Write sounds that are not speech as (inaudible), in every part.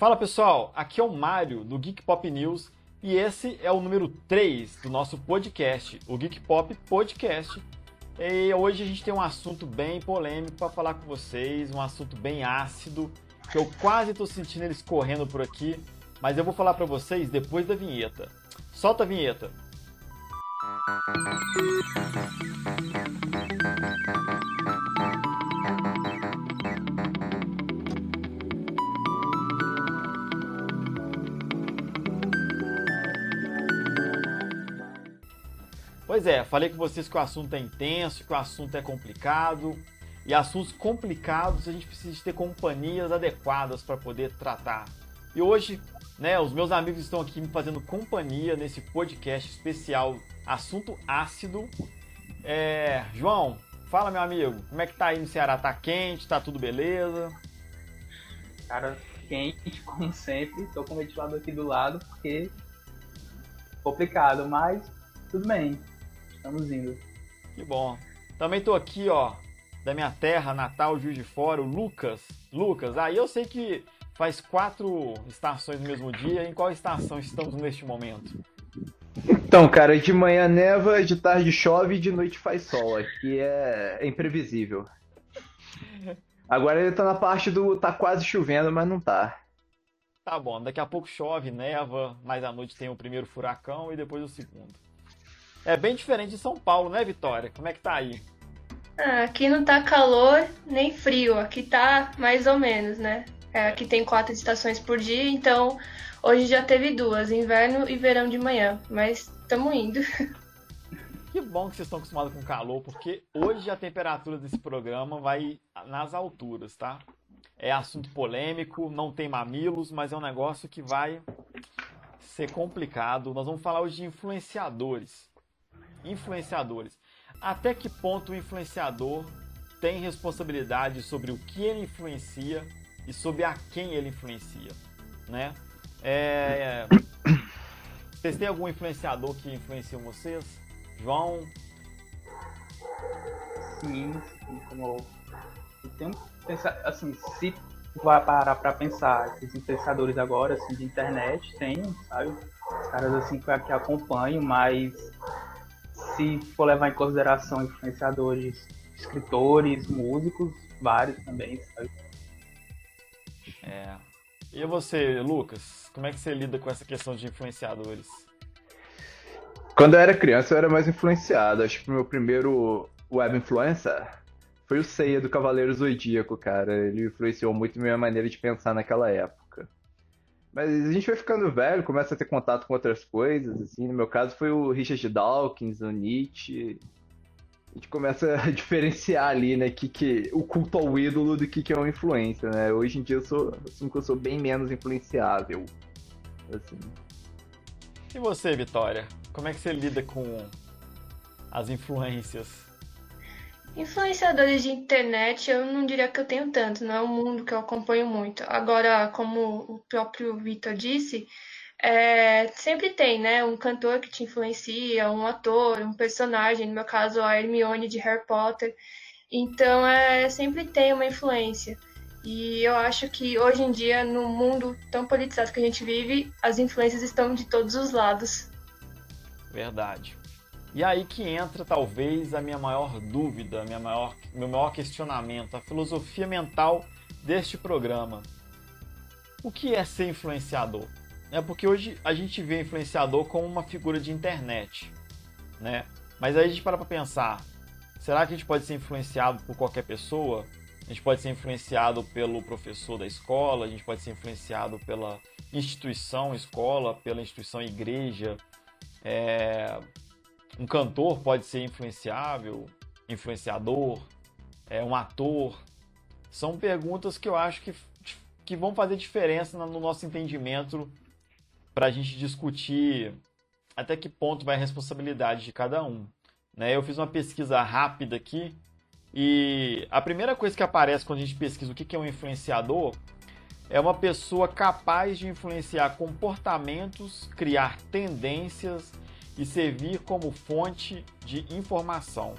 Fala pessoal, aqui é o Mário do Geek Pop News e esse é o número 3 do nosso podcast, o Geek Pop Podcast. E hoje a gente tem um assunto bem polêmico para falar com vocês, um assunto bem ácido, que eu quase estou sentindo eles correndo por aqui, mas eu vou falar para vocês depois da vinheta. Solta a vinheta. Pois é, falei com vocês que o assunto é intenso, que o assunto é complicado. E assuntos complicados a gente precisa de ter companhias adequadas para poder tratar. E hoje, né, os meus amigos estão aqui me fazendo companhia nesse podcast especial Assunto Ácido. É, João, fala meu amigo, como é que tá aí no Ceará? Tá quente? Tá tudo beleza? Cara, quente (laughs) como sempre. Tô com o ventilador aqui do lado porque complicado, mas tudo bem. Estamos indo. Que bom. Também tô aqui, ó, da minha terra natal, Juiz de Fora, o Lucas. Lucas, aí eu sei que faz quatro estações no mesmo dia. Em qual estação estamos neste momento? Então, cara, de manhã neva, de tarde chove e de noite faz sol. Aqui é, é imprevisível. Agora ele tá na parte do tá quase chovendo, mas não tá. Tá bom, daqui a pouco chove, neva, mas à noite tem o primeiro furacão e depois o segundo. É bem diferente de São Paulo, né, Vitória? Como é que tá aí? Ah, aqui não tá calor nem frio, aqui tá mais ou menos, né? É, aqui tem quatro estações por dia, então hoje já teve duas, inverno e verão de manhã, mas estamos indo. (laughs) Que bom que vocês estão acostumados com calor, porque hoje a temperatura desse programa vai nas alturas, tá? É assunto polêmico, não tem mamilos, mas é um negócio que vai ser complicado. Nós vamos falar hoje de influenciadores influenciadores. Até que ponto o influenciador tem responsabilidade sobre o que ele influencia e sobre a quem ele influencia, né? É... Vocês têm algum influenciador que influencia vocês? João? Sim, como eu tenho assim, se vai parar para pensar esses influenciadores agora assim de internet, tem, sabe? Os caras assim que acompanham, mas se for levar em consideração influenciadores, escritores, músicos, vários também, sabe? É. E você, Lucas? Como é que você lida com essa questão de influenciadores? Quando eu era criança, eu era mais influenciado. Acho que o meu primeiro web influencer foi o Seiya do Cavaleiro Zodíaco, cara. Ele influenciou muito minha maneira de pensar naquela época. Mas a gente vai ficando velho, começa a ter contato com outras coisas, assim. No meu caso foi o Richard Dawkins, o Nietzsche. A gente começa a (laughs) diferenciar ali, né, que, que, o culto ao ídolo do que, que é uma influência, né? Hoje em dia eu sou, assim, que eu sou bem menos influenciável, assim. E você, Vitória? Como é que você lida com as influências? Influenciadores de internet, eu não diria que eu tenho tanto, não é um mundo que eu acompanho muito. Agora, como o próprio Vitor disse, é, sempre tem, né? Um cantor que te influencia, um ator, um personagem, no meu caso a Hermione de Harry Potter. Então, é, sempre tem uma influência. E eu acho que hoje em dia, no mundo tão politizado que a gente vive, as influências estão de todos os lados. Verdade. E aí que entra talvez a minha maior dúvida, minha maior, meu maior questionamento, a filosofia mental deste programa. O que é ser influenciador? É porque hoje a gente vê influenciador como uma figura de internet, né? Mas aí a gente para para pensar, será que a gente pode ser influenciado por qualquer pessoa? A gente pode ser influenciado pelo professor da escola, a gente pode ser influenciado pela instituição escola, pela instituição igreja, é, um cantor pode ser influenciável, influenciador, é, um ator. São perguntas que eu acho que, que vão fazer diferença no nosso entendimento para a gente discutir até que ponto vai a responsabilidade de cada um. Né? Eu fiz uma pesquisa rápida aqui e a primeira coisa que aparece quando a gente pesquisa o que é um influenciador é uma pessoa capaz de influenciar comportamentos, criar tendências e servir como fonte de informação.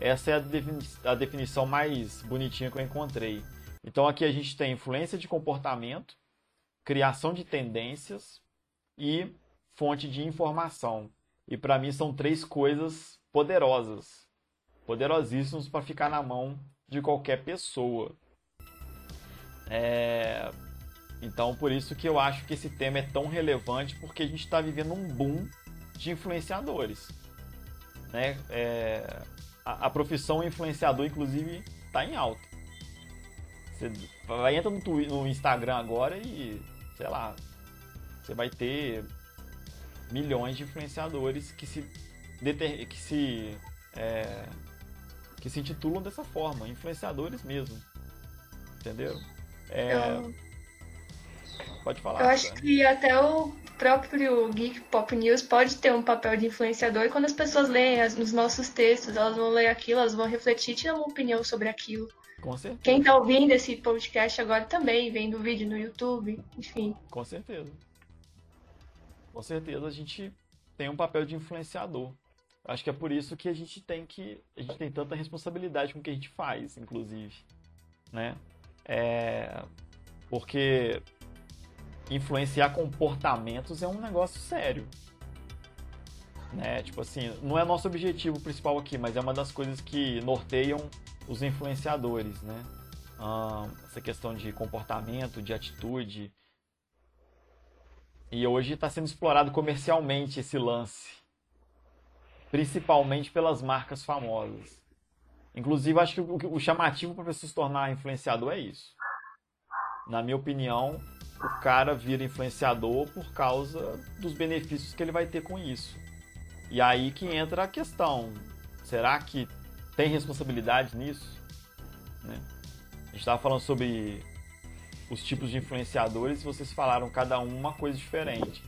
Essa é a, defini a definição mais bonitinha que eu encontrei. Então aqui a gente tem influência de comportamento, criação de tendências e fonte de informação. E para mim são três coisas poderosas, poderosíssimas para ficar na mão de qualquer pessoa. É... Então, por isso que eu acho que esse tema é tão relevante, porque a gente está vivendo um boom de influenciadores. Né? É... A, a, profissão influenciador, inclusive, está em alta. Você vai entra no, no Instagram agora e, sei lá, você vai ter milhões de influenciadores que se, que se é, que se intitulam dessa forma, influenciadores mesmo. Entendeu? É... Eu... Pode falar. Eu acho que até o próprio Geek Pop News pode ter um papel de influenciador e quando as pessoas leem as, os nossos textos, elas vão ler aquilo, elas vão refletir e tirar uma opinião sobre aquilo. Com certeza. Quem está ouvindo esse podcast agora também, vendo o vídeo no YouTube, enfim. Com certeza. Com certeza a gente tem um papel de influenciador. Acho que é por isso que a gente tem que a gente tem tanta responsabilidade com o que a gente faz, inclusive, né? É, porque influenciar comportamentos é um negócio sério, né? Tipo assim, não é nosso objetivo principal aqui, mas é uma das coisas que norteiam os influenciadores, né? Ah, essa questão de comportamento, de atitude. E hoje está sendo explorado comercialmente esse lance principalmente pelas marcas famosas. Inclusive, acho que o, chamativo para a pessoa se tornar influenciador é isso. Na minha opinião, o cara vira influenciador por causa dos benefícios que ele vai ter com isso. E aí que entra a questão: será que tem responsabilidade nisso? Né? A gente estava falando sobre os tipos de influenciadores e vocês falaram cada um uma coisa diferente.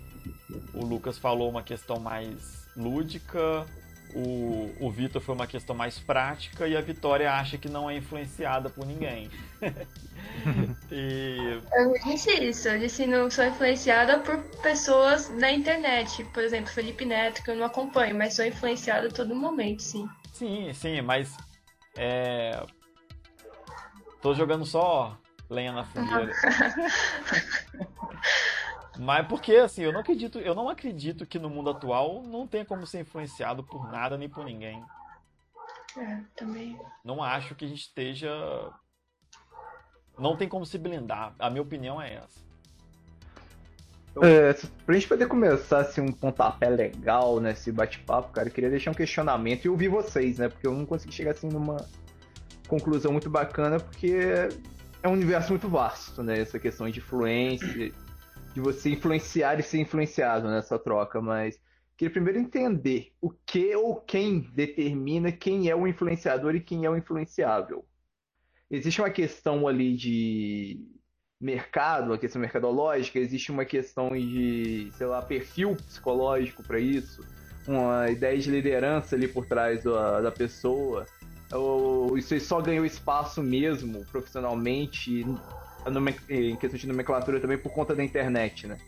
O Lucas falou uma questão mais lúdica, o, o Vitor foi uma questão mais prática e a Vitória acha que não é influenciada por ninguém. (laughs) e... Eu disse isso, eu disse não sou influenciada por pessoas da internet, por exemplo, Felipe Neto, que eu não acompanho, mas sou influenciada a todo momento, sim. Sim, sim, mas é... tô jogando só lenha na fogueira. (laughs) Mas porque, assim, eu não acredito, eu não acredito que no mundo atual não tenha como ser influenciado por nada nem por ninguém. É, também. Não acho que a gente esteja. Não tem como se blindar. A minha opinião é essa. É, pra gente poder começar assim, um pontapé legal nesse bate-papo, cara, eu queria deixar um questionamento e ouvir vocês, né? Porque eu não consegui chegar assim numa conclusão muito bacana, porque é um universo muito vasto, né? Essa questão de influência, de você influenciar e ser influenciado nessa troca, mas queria primeiro entender o que ou quem determina quem é o influenciador e quem é o influenciável. Existe uma questão ali de mercado, uma questão mercadológica, existe uma questão de, sei lá, perfil psicológico para isso, uma ideia de liderança ali por trás da, da pessoa. Ou isso só ganhou espaço mesmo profissionalmente em questão de nomenclatura também por conta da internet, né?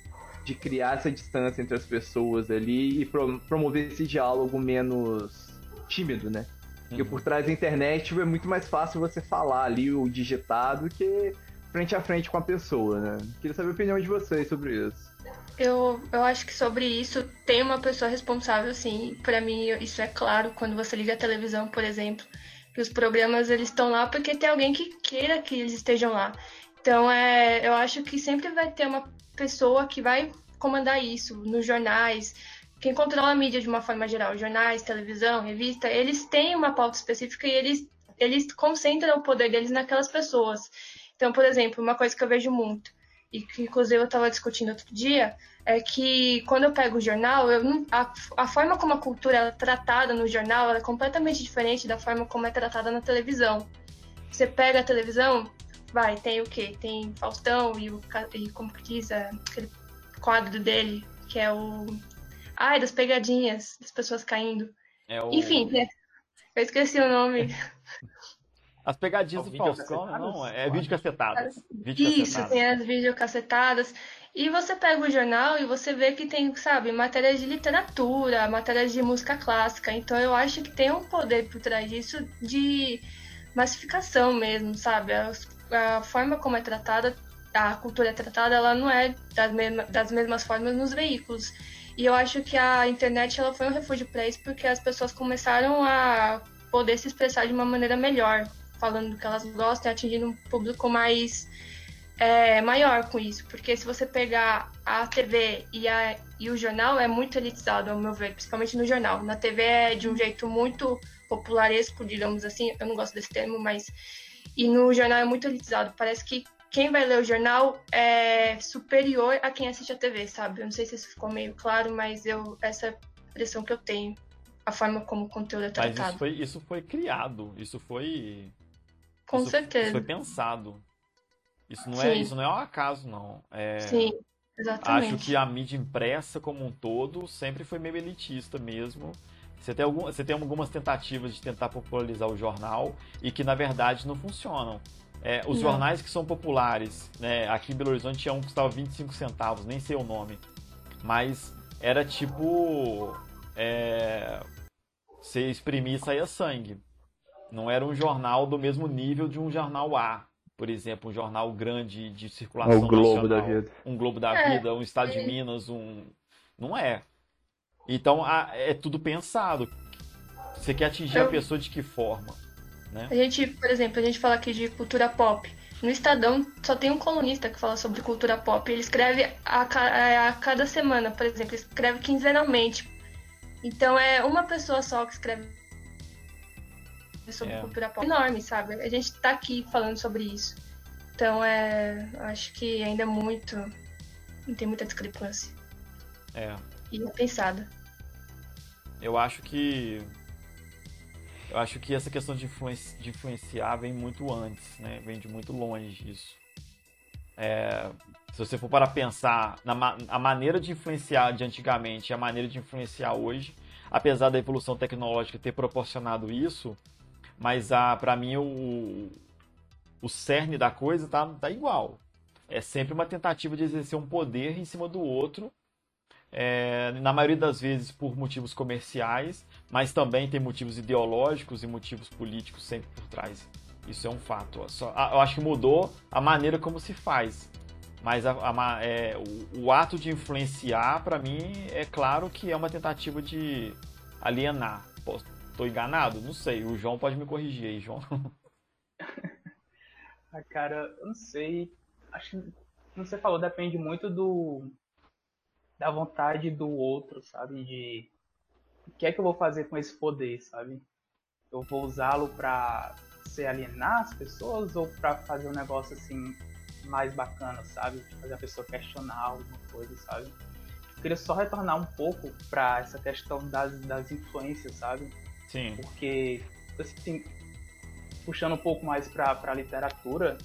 De criar essa distância entre as pessoas ali e pro, promover esse diálogo menos tímido, né? Porque uhum. por trás da internet é muito mais fácil você falar ali o digitado que frente a frente com a pessoa, né? Queria saber a opinião de vocês sobre isso. Eu, eu acho que sobre isso tem uma pessoa responsável, sim. Para mim, isso é claro quando você liga a televisão, por exemplo, que os programas eles estão lá porque tem alguém que queira que eles estejam lá. Então, é, eu acho que sempre vai ter uma pessoa que vai comandar isso nos jornais. Quem controla a mídia de uma forma geral, jornais, televisão, revista, eles têm uma pauta específica e eles, eles concentram o poder deles naquelas pessoas. Então, por exemplo, uma coisa que eu vejo muito, e que inclusive eu estava discutindo outro dia, é que quando eu pego o jornal, a, a forma como a cultura é tratada no jornal é completamente diferente da forma como é tratada na televisão. Você pega a televisão, vai, tem o quê? Tem Faustão e o e como que diz aquele quadro dele, que é o ai das pegadinhas, das pessoas caindo. É o... Enfim, né? eu esqueci o nome. (laughs) As pegadinhas do Faustão, não, é vídeo cacetadas. Isso, tem as videocacetadas. E você pega o jornal e você vê que tem, sabe, matérias de literatura, matérias de música clássica. Então eu acho que tem um poder por trás disso de massificação mesmo, sabe? As a forma como é tratada a cultura é tratada, ela não é das, mesma, das mesmas formas nos veículos. E eu acho que a internet ela foi um refúgio para isso porque as pessoas começaram a poder se expressar de uma maneira melhor, falando do que elas gostam atingindo um público mais é, maior com isso. Porque se você pegar a TV e, a, e o jornal, é muito elitizado, ao meu ver, principalmente no jornal. Na TV é de um jeito muito popularesco, digamos assim, eu não gosto desse termo, mas. E no jornal é muito elitizado. Parece que quem vai ler o jornal é superior a quem assiste a TV, sabe? Eu não sei se isso ficou meio claro, mas eu essa é a impressão que eu tenho. A forma como o conteúdo é tratado. Mas isso foi, isso foi criado, isso foi. Com isso, certeza. Isso foi pensado. Isso não, é, isso não é um acaso, não. É, Sim, exatamente. Acho que a mídia impressa como um todo sempre foi meio elitista mesmo. Você tem, algum, você tem algumas tentativas de tentar popularizar o jornal e que na verdade não funcionam. É, os não. jornais que são populares, né, aqui em Belo Horizonte tinha um que custava 25 centavos, nem sei o nome. Mas era tipo. É, você exprimir e saía sangue. Não era um jornal do mesmo nível de um jornal A, por exemplo, um jornal grande de circulação o Globo nacional, da Vida. um Globo da É, Vida, um Estado de é. Minas, um não é. Então a- é tudo pensado. Você quer atingir a pessoa de que forma, né? A gente, por exemplo, a gente fala aqui de cultura pop. No Estadão só tem um colunista que fala sobre cultura pop. Ele escreve a, ca- a cada semana, por exemplo, ele escreve quinzenalmente. Então é uma pessoa só que escreve sobre É. cultura pop. Enorme, sabe? A gente tá aqui falando sobre isso. Então é. Acho que ainda é muito. Não tem muita discrepância. É. E é pensada. Eu acho que. Eu acho que essa questão de, influenci- de influenciar vem muito antes, né? Vem de muito longe isso. É, se você for para pensar na a maneira de influenciar de antigamente e a maneira de influenciar hoje, apesar da evolução tecnológica ter proporcionado isso, mas para mim o, o cerne da coisa tá, tá igual. É sempre uma tentativa de exercer um poder em cima do outro é, na maioria das vezes por motivos comerciais, mas também tem motivos ideológicos e motivos políticos sempre por trás. Isso é um fato. Só- eu acho que mudou a maneira como se faz. Mas a- a é, o, o ato de influenciar, para mim, é claro que é uma tentativa de alienar. Posso- Tô enganado? Não sei. O João pode me corrigir aí, João. (laughs) Ah, cara, eu não sei. Acho que, você falou, depende muito do da vontade do outro, sabe? De o que é que eu vou fazer com esse poder, sabe? Eu vou usá-lo pra se alienar as pessoas ou pra fazer um negócio assim mais bacana, sabe? De fazer a pessoa questionar alguma coisa, sabe? Eu queria só retornar um pouco pra essa questão das, das influências, sabe? Sim. porque assim, puxando um pouco mais para a literatura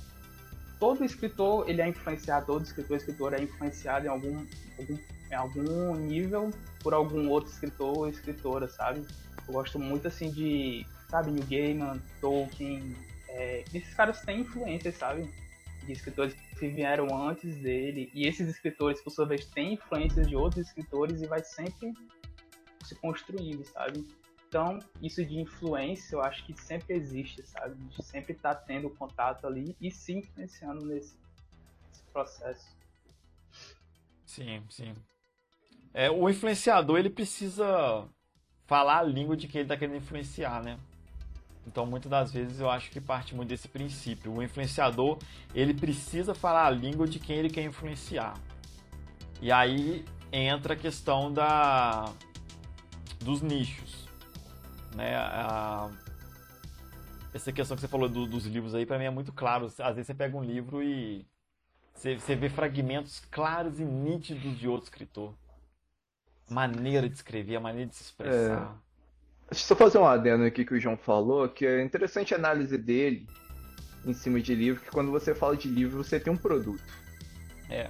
todo escritor ele é influenciado todo escritor escritor é influenciado em algum, algum em algum nível por algum outro escritor ou escritora sabe eu gosto muito assim de sabe Neil Gaiman Tolkien é, esses caras têm influência sabe de escritores que vieram antes dele e esses escritores por sua vez têm influências de outros escritores e vai sempre se construindo sabe então, isso de influência, eu acho que sempre existe, sabe? A gente sempre tá tendo contato ali e se influenciando nesse, nesse processo. Sim, sim. É, o influenciador, ele precisa falar a língua de quem ele está querendo influenciar, né? Então, muitas das vezes eu acho que parte muito desse princípio. O influenciador, ele precisa falar a língua de quem ele quer influenciar. E aí entra a questão da dos nichos, né? A- essa questão que você falou do- dos livros aí, para mim é muito claro. Às vezes você pega um livro e você, você vê fragmentos claros e nítidos de outro escritor. Maneira de escrever, a maneira de se expressar. Deixa eu só fazer um adendo aqui que o João falou, que é interessante a análise dele em cima de livro, que quando você fala de livro, você tem um produto. É.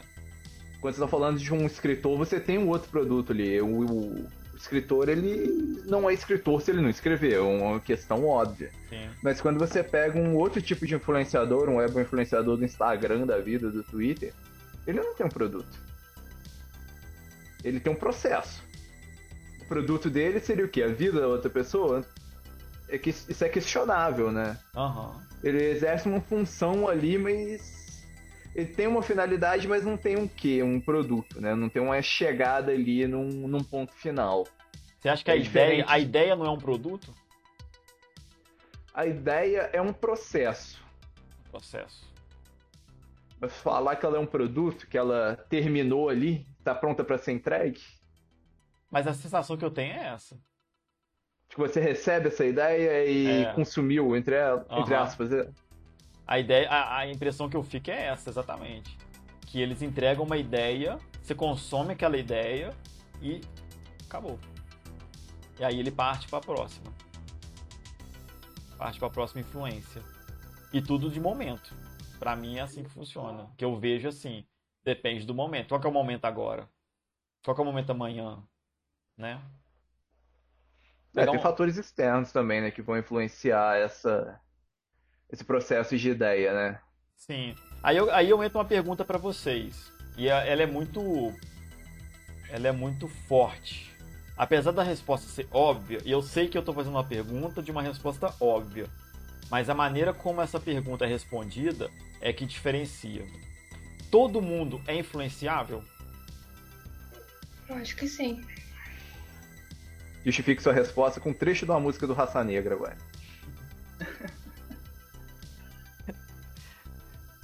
Quando você está falando de um escritor, você tem um outro produto ali. O, o- o escritor, ele não é escritor se ele não escrever, é uma questão óbvia. Sim. Mas quando você pega um outro tipo de influenciador, um web influenciador do Instagram, da vida, do Twitter, ele não tem um produto. Ele tem um processo. O produto dele seria o quê? A vida da outra pessoa? É que isso é questionável, né? Aham. Ele exerce uma função ali, mas ele tem uma finalidade, mas não tem um quê, um produto, né? Não tem uma chegada ali num, num ponto final. Você acha que a, É ideia, diferente. a ideia não é um produto? A ideia é um processo. Processo. Mas falar que ela é um produto, que ela terminou ali, tá pronta para ser entregue, Mas a sensação que eu tenho é essa. que você recebe essa ideia e É. consumiu, entre, entre Aham. aspas. é. A ideia, a, a impressão que eu fico é essa, exatamente. Que eles entregam uma ideia, você consome aquela ideia e acabou. E aí ele parte para a próxima. Parte para a próxima influência. E tudo de momento. Pra mim é assim que funciona. Que eu vejo assim, depende do momento. Qual que é o momento agora? Qual que é o momento amanhã? Né? É, tem um- fatores externos também, né, que vão influenciar essa, esse processo de ideia, né? Sim. Aí eu, aí eu entro uma pergunta pra vocês. E ela é muito. Ela é muito forte. Apesar da resposta ser óbvia, e eu sei que eu tô fazendo uma pergunta de uma resposta óbvia. Mas a maneira como essa pergunta é respondida é que diferencia. Todo mundo é influenciável? Eu acho que sim. Justifique sua resposta com um trecho de uma música do Raça Negra agora. (laughs)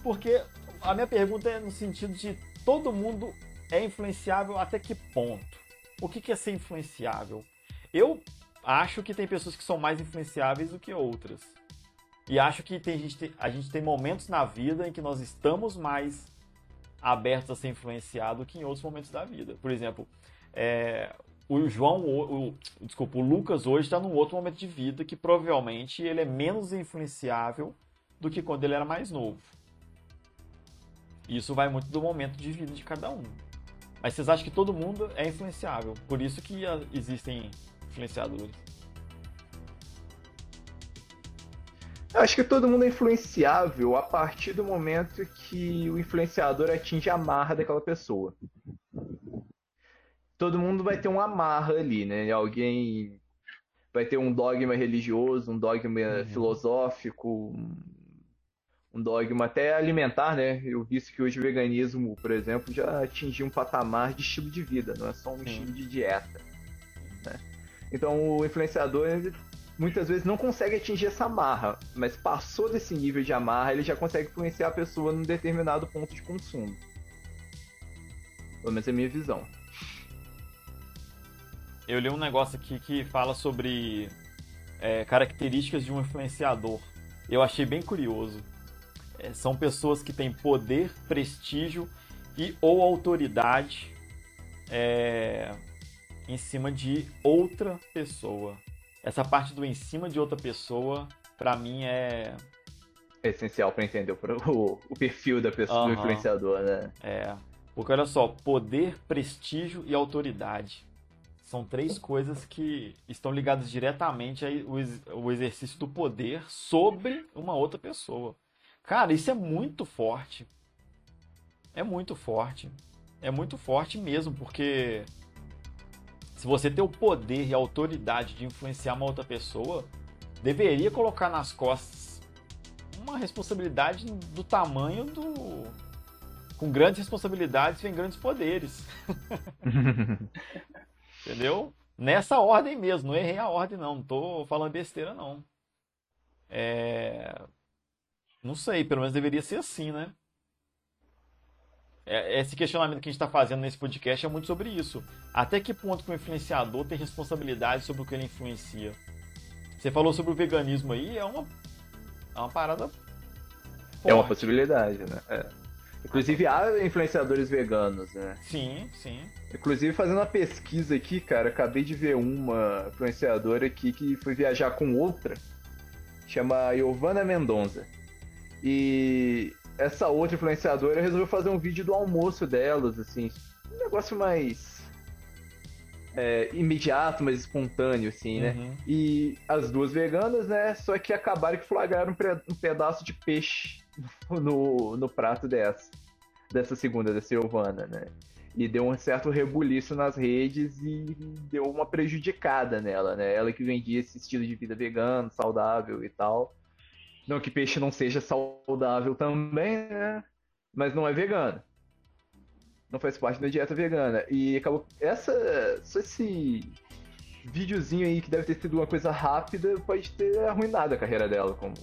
Porque a minha pergunta é no sentido de todo mundo é influenciável até que ponto? O que é ser influenciável? Eu acho que tem pessoas que são mais influenciáveis do que outras. E acho que tem, gente, tem- a gente tem momentos na vida em que nós estamos mais abertos a ser influenciado que em outros momentos da vida. Por exemplo, é, o João, o, o- desculpa, o Lucas hoje está num outro momento de vida que provavelmente ele é menos influenciável do que quando ele era mais novo. Isso vai muito do momento de vida de cada um. Mas vocês acham que todo mundo é influenciável? Por isso que existem influenciadores. Eu acho que todo mundo é influenciável a partir do momento que o influenciador atinge a marra daquela pessoa. Todo mundo vai ter uma amarra ali, né? Alguém vai ter um dogma religioso, um dogma Uhum. filosófico, um- um dogma até alimentar, né? Eu vi que hoje o veganismo, por exemplo, já atingiu um patamar de estilo de vida, não é só um Sim. estilo de dieta. né? Então o influenciador muitas vezes não consegue atingir essa amarra, mas passou desse nível de amarra, ele já consegue influenciar a pessoa num determinado ponto de consumo. Pelo menos é a minha visão. Eu li um negócio aqui que fala sobre é, características de um influenciador. Eu achei bem curioso. É, são pessoas que têm poder, prestígio e ou autoridade é, em cima de outra pessoa. Essa parte do em cima de outra pessoa, pra mim é É essencial para entender (laughs) o, o, perfil da pessoa, do Aham. influenciador, né? É, porque olha só, poder, prestígio e autoridade. São três coisas que estão ligadas diretamente ao exercício do poder sobre uma outra pessoa. Cara, isso é muito forte. É muito forte. É muito forte mesmo, porque se você tem o poder e a autoridade de influenciar uma outra pessoa, deveria colocar nas costas uma responsabilidade do tamanho do, com grandes responsabilidades vem grandes poderes. (laughs) Entendeu? Nessa ordem mesmo, não errei a ordem não, não tô falando besteira não. É... Não sei, pelo menos deveria ser assim, né? É- Esse questionamento que a gente está fazendo nesse podcast é muito sobre isso. Até que ponto que o influenciador tem responsabilidade sobre o que ele influencia? Você falou sobre o veganismo aí, é uma, é uma parada É uma forte. possibilidade, né? É. Inclusive há influenciadores veganos, né? Sim, sim. Inclusive, fazendo uma pesquisa aqui, cara, acabei de ver uma influenciadora aqui que foi viajar com outra, chama Giovanna Mendonça. E essa outra influenciadora resolveu fazer um vídeo do almoço delas, assim, um negócio mais é, imediato, mais espontâneo, assim, né? Uhum. E as duas veganas, né? Só que acabaram que flagraram um um pedaço de peixe (laughs) no, no prato dessa. Dessa segunda, da Silvana, né? E deu um certo rebuliço nas redes e deu uma prejudicada nela, né? Ela que vendia esse estilo de vida vegano, saudável e tal. Não que peixe não seja saudável também, né? mas não é vegano. Não faz parte da dieta vegana. E acabou. Essa. Só esse videozinho aí que deve ter sido uma coisa rápida pode ter arruinado a carreira dela como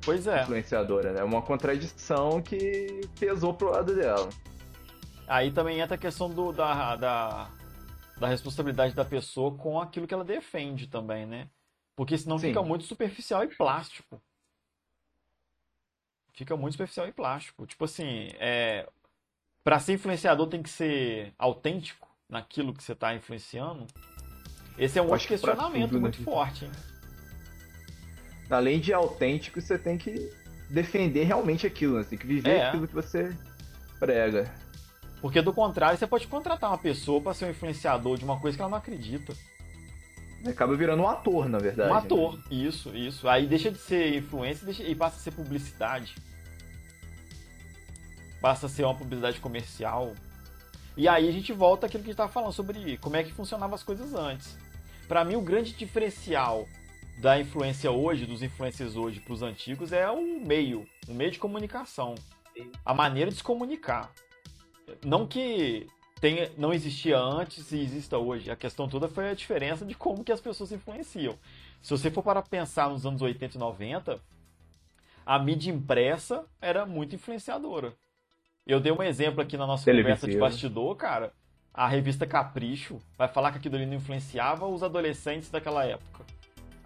Pois é. influenciadora, né? Uma contradição que pesou pro lado dela. Aí também entra a questão do, da, da, da responsabilidade da pessoa com aquilo que ela defende também, né? Porque senão Sim. fica muito superficial e plástico. Fica muito superficial e plástico. Tipo assim, é, para ser influenciador tem que ser autêntico naquilo que você está influenciando. Esse é um outro questionamento tudo, né? muito forte, hein? Além de autêntico, você tem que defender realmente aquilo, né? Você tem que viver É. aquilo que você prega. Porque do contrário, você pode contratar uma pessoa para ser um influenciador de uma coisa que ela não acredita. Acaba virando um ator, na verdade. Um né? ator, isso, isso. Aí deixa de ser influência e deixa- e passa a ser publicidade. Passa a ser uma publicidade comercial. E aí a gente volta àquilo que a gente estava falando sobre como é que funcionavam as coisas antes. Para mim, o grande diferencial da influência hoje, dos influencers hoje para os antigos, é o meio, o meio de comunicação. A maneira de se comunicar. Não que tenha, não existia antes e exista hoje. A questão toda foi a diferença de como que as pessoas influenciam. Se você for para pensar nos anos 80 e 90, a mídia impressa era muito influenciadora. Eu dei um exemplo aqui na nossa conversa de bastidor, cara. A revista Capricho vai falar que aquilo ali não influenciava os adolescentes daquela época.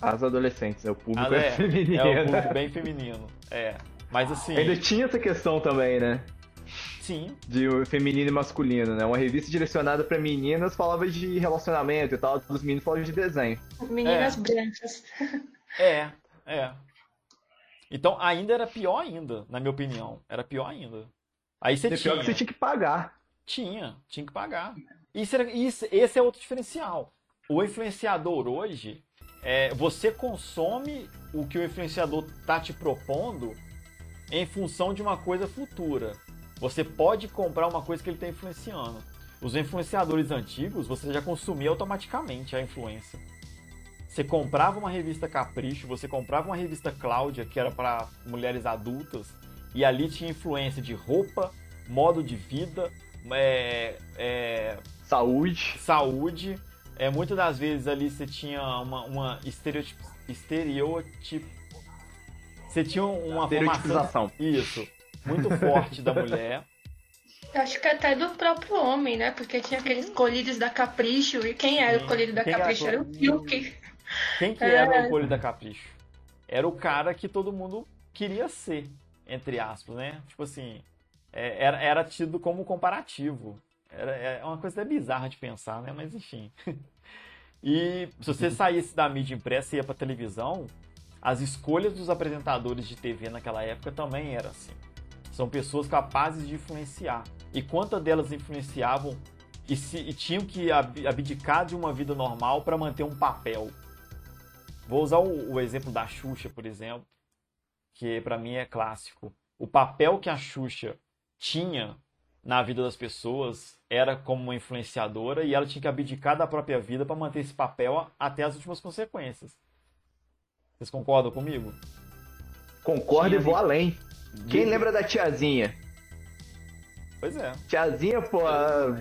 As adolescentes, né? O público Ah, é, é, feminino. é um público bem feminino. É. Mas assim, Ainda tinha essa questão também, né? Sim, De feminino e masculino, né? Uma revista direcionada pra meninas falava de relacionamento e tal, dos meninos falavam de desenho. Meninas É. brancas. É, é. Então ainda era pior ainda, na minha opinião. Era pior ainda. Aí você E pior tinha. que você tinha que pagar. Tinha, tinha que pagar. Isso, era- isso- esse é outro diferencial. O influenciador hoje, é, você consome o que o influenciador tá te propondo em função de uma coisa futura. Você pode comprar uma coisa que ele está influenciando. Os influenciadores antigos, você já consumia automaticamente a influência. Você comprava uma revista Capricho, você comprava uma revista Cláudia, que era para mulheres adultas, e ali tinha influência de roupa, modo de vida, é, é, Saúde. saúde. É, muitas das vezes ali você tinha uma, uma estereotip, estereotip, você tinha uma formação, isso, muito forte da mulher. Acho que até do próprio homem, né? Porque tinha aqueles colírios da Capricho. E quem era Sim. o colírio da Quem era Capricho? Era o Fiuk. Quem que É. era o Colho da Capricho? Era o cara que todo mundo queria ser, entre aspas, né? Tipo assim, é, era, era tido como comparativo. Era, é uma coisa até bizarra de pensar, né? Mas enfim. (laughs) E se você saísse da mídia impressa e ia pra televisão, as escolhas dos apresentadores de TV naquela época também eram assim. São pessoas capazes de influenciar. E quantas delas influenciavam e, se- e tinham que ab- abdicar de uma vida normal para manter um papel? Vou usar o, o exemplo da Xuxa, por exemplo, que pra mim é clássico. O papel que a Xuxa tinha na vida das pessoas era como uma influenciadora e ela tinha que abdicar da própria vida para manter esse papel até as últimas consequências. Vocês concordam comigo? Concordo e Tinha vou além. Quem Diga. lembra da tiazinha? Pois é. Tiazinha, pô. a-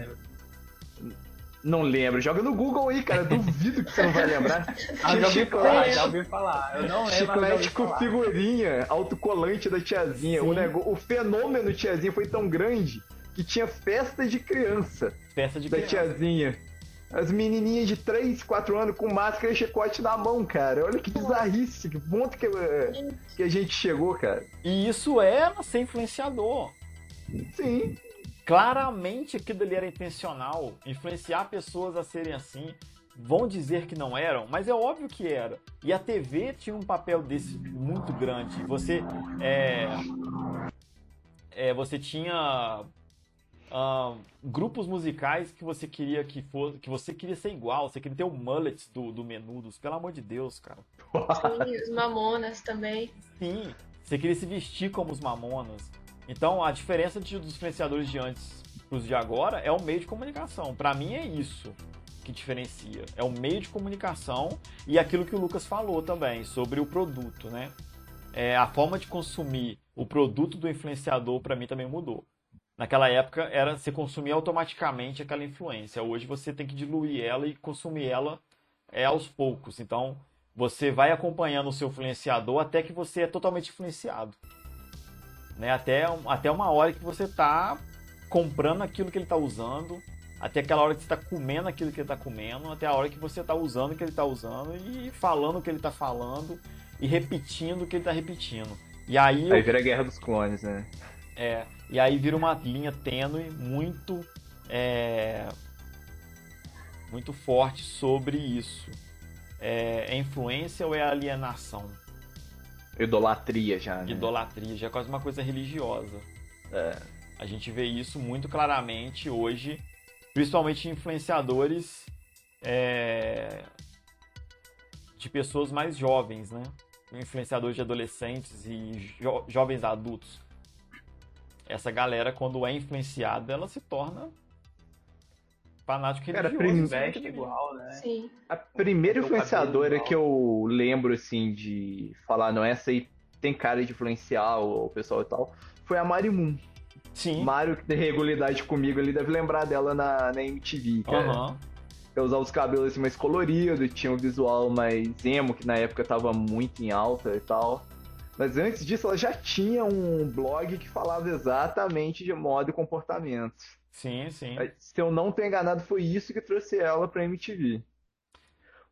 Não lembro. Joga no Google aí, cara. Duvido que você não vai lembrar. (laughs) Ah, já ouvi falar, Chiclete. já ouvi falar. Eu não lembro, Chiclete com falar. figurinha, autocolante da tiazinha. O, nego... o fenômeno tiazinha foi tão grande que tinha festa de criança Festa de da criança. tiazinha. As menininhas de 3, 4 anos com máscara e chicote na mão, cara. Olha que bizarrice, que ponto que, que a gente chegou, cara. E isso era ser influenciador. Sim. Claramente aquilo ali era intencional. Influenciar pessoas a serem assim. Vão dizer que não eram, mas é óbvio que era. E a TV tinha um papel desse muito grande. Você é, é, você tinha ah, grupos musicais que você queria que fosse, que você queria ser igual. Você queria ter o mullet do, do Menudos. Pelo amor de Deus, cara. Sim, os Mamonas também. Sim, você queria se vestir como os Mamonas. Então, a diferença de- dos influenciadores de antes para os de agora é o meio de comunicação. Para mim é isso que diferencia. É o meio de comunicação e aquilo que o Lucas falou também sobre o produto, né? É, a forma de consumir o produto do influenciador para mim também mudou. Naquela época era você consumir automaticamente aquela influência. Hoje você tem que diluir ela e consumir ela é aos poucos. Então você vai acompanhando o seu influenciador até que você é totalmente influenciado. Né? Até, até uma hora que você está comprando aquilo que ele está usando, até aquela hora que você está comendo aquilo que ele está comendo, até a hora que você está usando o que ele está usando e falando o que ele está falando e repetindo o que ele está repetindo. E aí, aí vira a guerra dos clones, né? É, e aí vira uma linha tênue muito é, muito forte sobre isso. É, é influência ou é alienação? Idolatria já, né? Idolatria, já é quase uma coisa religiosa. É. A gente vê isso muito claramente hoje, principalmente influenciadores é, de pessoas mais jovens, né? Influenciadores de adolescentes e jo jovens adultos. Essa galera, quando é influenciada, ela se torna fanático Cara, religioso. prim- Veste igual, né? Sim. A primeira influenciadora que eu lembro, assim, de falar, não, essa aí tem cara de influenciar o pessoal e tal, foi a Mari Moon. Sim. Mário, que tem regularidade comigo, ele deve lembrar dela na, na MTV, cara. Aham. Eu usava os cabelos assim mais coloridos, tinha um visual mais emo, que na época tava muito em alta e tal. Mas antes disso, ela já tinha um blog que falava exatamente de moda e comportamento. Sim, sim. Se eu não tô enganado, foi isso que trouxe ela pra MTV.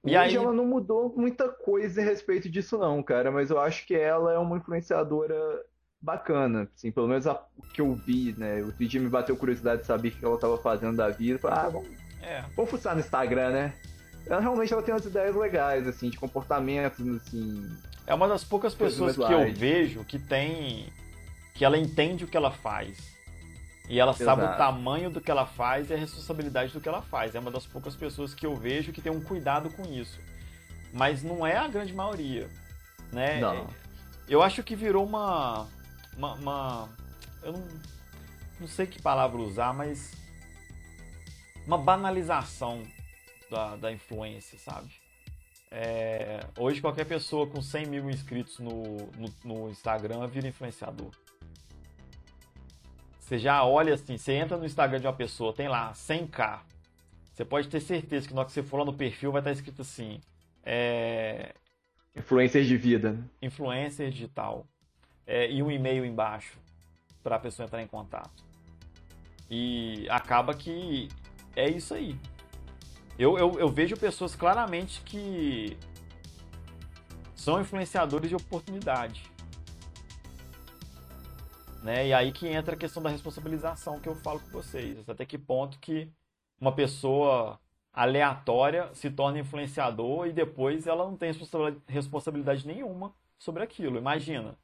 E Hoje aí- ela não mudou muita coisa a respeito disso não, cara, mas eu acho que ela é uma influenciadora bacana, assim, pelo menos a- o que eu vi, né? Outro dia me bateu curiosidade de saber o que ela tava fazendo da vida, falei, ah, vamos, É. vamos fuçar no Instagram, né? Ela realmente ela tem umas ideias legais, assim, de comportamentos, assim, É uma das poucas pessoas que eu vejo que tem. que ela entende o que ela faz. E ela sabe o Exato. tamanho do que ela faz e a responsabilidade do que ela faz. É uma das poucas pessoas que eu vejo que tem um cuidado com isso. Mas não é a grande maioria. Né? Não. Eu acho que virou uma. uma, uma- eu não, não sei que palavra usar, mas. Uma banalização da, da influência, sabe? É, hoje qualquer pessoa com 100 mil inscritos no, no, no Instagram vira influenciador. Você já olha assim, você entra no Instagram de uma pessoa, tem lá 100k. Você pode ter certeza que na hora que você for lá no perfil vai estar escrito assim: é, influências de vida. influencer digital é, e um e-mail embaixo para a pessoa entrar em contato. E acaba que é isso aí. Eu, eu, eu vejo pessoas claramente que são influenciadores de oportunidade. Né? E aí que entra a questão da responsabilização que eu falo com vocês. Até que ponto que uma pessoa aleatória se torna influenciador e depois ela não tem responsa- responsabilidade nenhuma sobre aquilo. Imagina.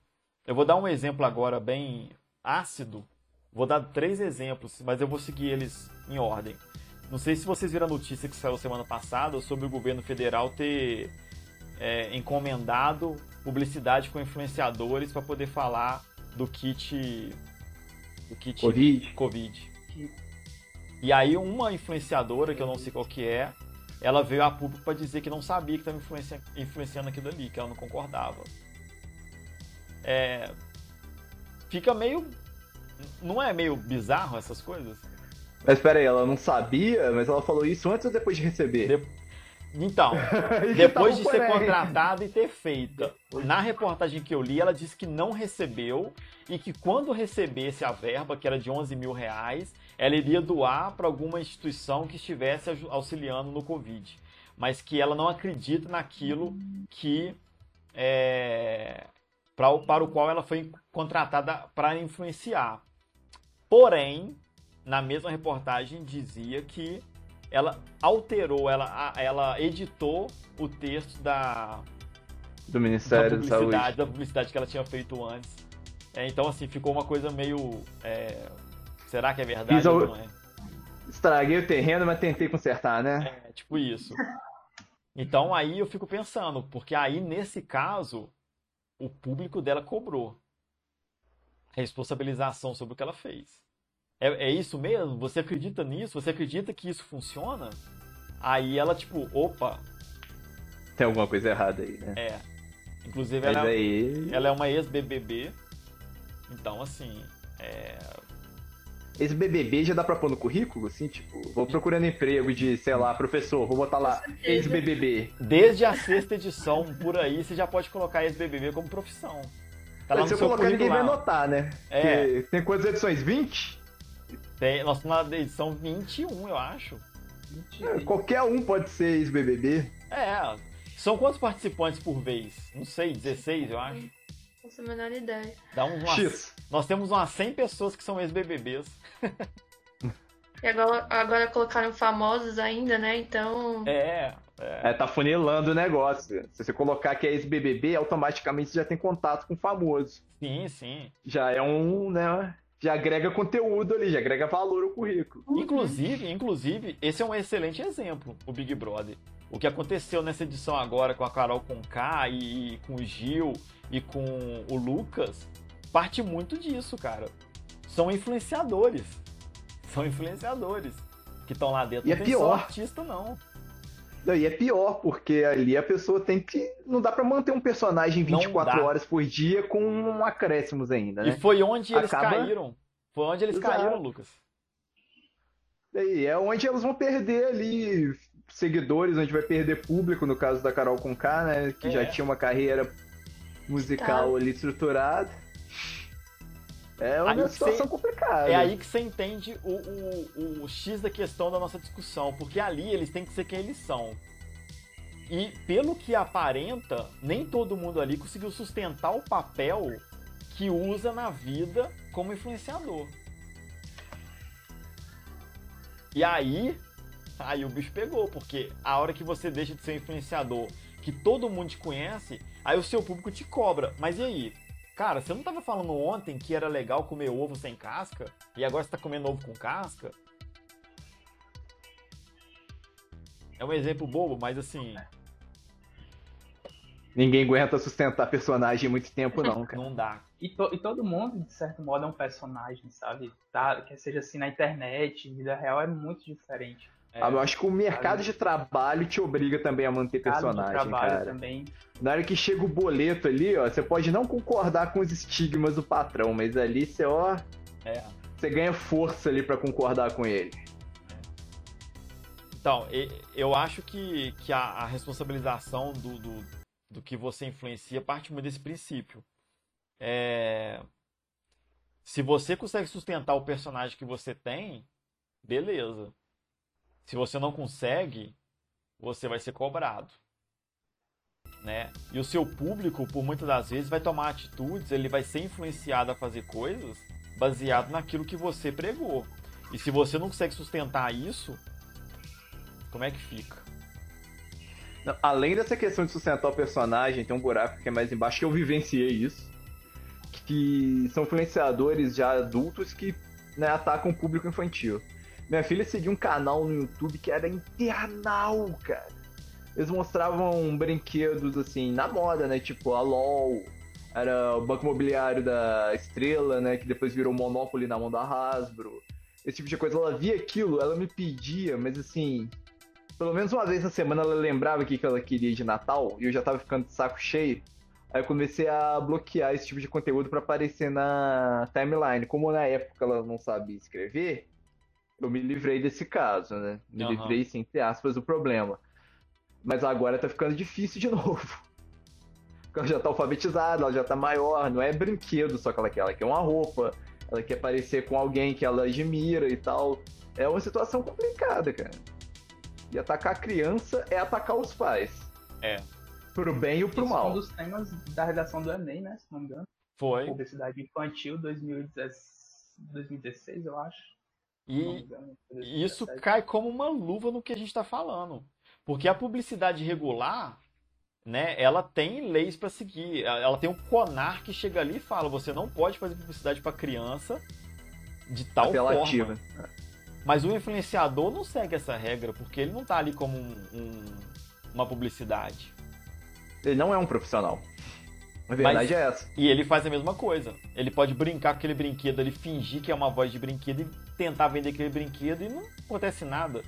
Eu vou dar um exemplo agora bem ácido. Vou dar três exemplos, mas eu vou seguir eles em ordem. Não sei se vocês viram a notícia que saiu semana passada sobre o governo federal ter é, encomendado publicidade com influenciadores para poder falar do kit do kit Covid. Covid. E aí uma influenciadora, que eu não sei qual que é, ela veio a público para dizer que não sabia que estava influencia- influenciando aquilo ali, que ela não concordava. É, fica meio... Não é meio bizarro essas coisas? Mas pera aí, ela não sabia, mas ela falou isso antes ou depois de receber? De- Então, (laughs) depois de ser contratada e ter feita. Na reportagem que eu li, ela disse que não recebeu e que quando recebesse a verba, que era de 11 mil reais, ela iria doar para alguma instituição que estivesse auxiliando no Covid. Mas que ela não acredita naquilo que é, pra para o qual ela foi contratada para influenciar. Porém, na mesma reportagem dizia que ela alterou, ela, ela editou o texto da, Do Ministério da publicidade, Saúde. da publicidade que ela tinha feito antes. É, então, assim, ficou uma coisa meio. é, será que é verdade Fiz ou não é? Estraguei o terreno, mas tentei consertar, né? É, tipo isso. Então aí eu fico pensando, porque aí nesse caso, o público dela cobrou responsabilização sobre o que ela fez. É, é isso mesmo? Você acredita nisso? Você acredita que isso funciona? Aí ela, tipo, opa, Tem alguma coisa errada aí, né? é. Inclusive Mas ela, aí. ela é uma ex-BBB. Então, assim, é, Esse BBB já dá pra pôr no currículo, assim, tipo, vou procurando emprego de, sei lá, professor, vou botar lá, ex-BBB. Desde a sexta edição, por aí, você já pode colocar ex-BBB como profissão. Tá lá Se eu colocar, ninguém vai notar, né? É. Porque tem quantas edições? 20? Tem, nós estamos na edição 21, eu acho. É, qualquer um pode ser ex-BBB. É. São quantos participantes por vez? Não sei, 16, eu acho. Não faço a menor ideia. Dá uns umas, X. Nós temos umas 100 pessoas que são ex-BBBs. E agora, agora colocaram famosos ainda, né? Então. É, é. É, tá funilando o negócio. Se você colocar que é ex-BBB, automaticamente você já tem contato com o famoso. Sim, sim. Já é um, né? Já agrega conteúdo ali, já agrega valor ao currículo. Inclusive, inclusive, esse é um excelente exemplo, o Big Brother. O que aconteceu nessa edição agora com a Carol Conká e, e com o Gil e com o Lucas parte muito disso, cara. São influenciadores. São influenciadores que estão lá dentro. E não é tem pior. só artista, não. Não, E é pior, porque ali a pessoa tem que. Não dá pra manter um personagem Não 24 dá. horas por dia com um acréscimos ainda, né? E foi onde eles Acaba- caíram. Foi onde eles Exato. caíram, Lucas. E é onde elas vão perder ali seguidores, onde vai perder público, no caso da Carol Conká, né? Que É. já tinha uma carreira musical Tá. ali estruturada. É uma Aí situação cê- complicada. É aí que você entende o, o, o X da questão da nossa discussão, porque ali eles têm que ser quem eles são. E pelo que aparenta, nem todo mundo ali conseguiu sustentar o papel que usa na vida como influenciador. E aí, aí o bicho pegou, porque a hora que você deixa de ser influenciador, que todo mundo te conhece, aí o seu público te cobra. Mas e aí? Cara, você não tava falando ontem que era legal comer ovo sem casca? E agora você tá comendo ovo com casca? É um exemplo bobo, mas assim, Ninguém aguenta sustentar personagem muito tempo, não, cara. não dá. E, to- e todo mundo, de certo modo, é um personagem, sabe? Tá, quer seja assim na internet, vida real é muito diferente. É, eu acho que o mercado de trabalho te obriga também a manter personagem, trabalho cara. também. Na hora que chega o boleto ali, ó, você pode não concordar com os estigmas do patrão, mas ali você, ó, é. você ganha força ali pra concordar com ele. Então, eu acho que, que a, a responsabilização do, do, do que você influencia parte muito desse princípio. É, Se você consegue sustentar o personagem que você tem, beleza. Se você não consegue, você vai ser cobrado. Né? E o seu público, por muitas das vezes, vai tomar atitudes, ele vai ser influenciado a fazer coisas baseado naquilo que você pregou. E se você não consegue sustentar isso, como é que fica? Não, Além dessa questão de sustentar o personagem, tem um buraco que é mais embaixo, que eu vivenciei isso. Que são influenciadores já adultos que né, atacam o público infantil. Minha filha seguia um canal no YouTube que era internal, cara. Eles mostravam brinquedos assim, na moda, né? Tipo a LOL, era o Banco Imobiliário da Estrela, né? Que depois virou Monopoly na mão da Hasbro. Esse tipo de coisa. Ela via aquilo, ela me pedia, mas assim, pelo menos uma vez na semana ela lembrava o que ela queria de Natal e eu já tava ficando de saco cheio. Aí eu comecei a bloquear esse tipo de conteúdo pra aparecer na timeline. Como na época ela não sabia escrever, eu me livrei desse caso, né? Me Aham. livrei, assim, entre aspas, do problema. Mas agora tá ficando difícil de novo. Porque (laughs) ela já tá alfabetizada, ela já tá maior, não é brinquedo só que ela quer, ela quer uma roupa, ela quer parecer com alguém que ela admira e tal. É uma situação complicada, cara. E atacar a criança é atacar os pais. É. Pro bem e pro Isso é um mal. dos temas da redação do Enem, né? Se não me engano. Foi. Publicidade infantil 2010 2016, eu acho. E Isso 2017. cai como uma luva no que a gente está falando. Porque a publicidade regular, né, ela tem leis para seguir. Ela tem um CONAR que chega ali e fala: você não pode fazer publicidade para criança de tal Apelativa. forma. Mas o influenciador não segue essa regra, porque ele não tá ali como um- um- uma publicidade. Ele não é um profissional. A verdade é essa. E ele faz a mesma coisa. Ele pode brincar com aquele brinquedo, ele fingir que é uma voz de brinquedo e tentar vender aquele brinquedo e não acontece nada.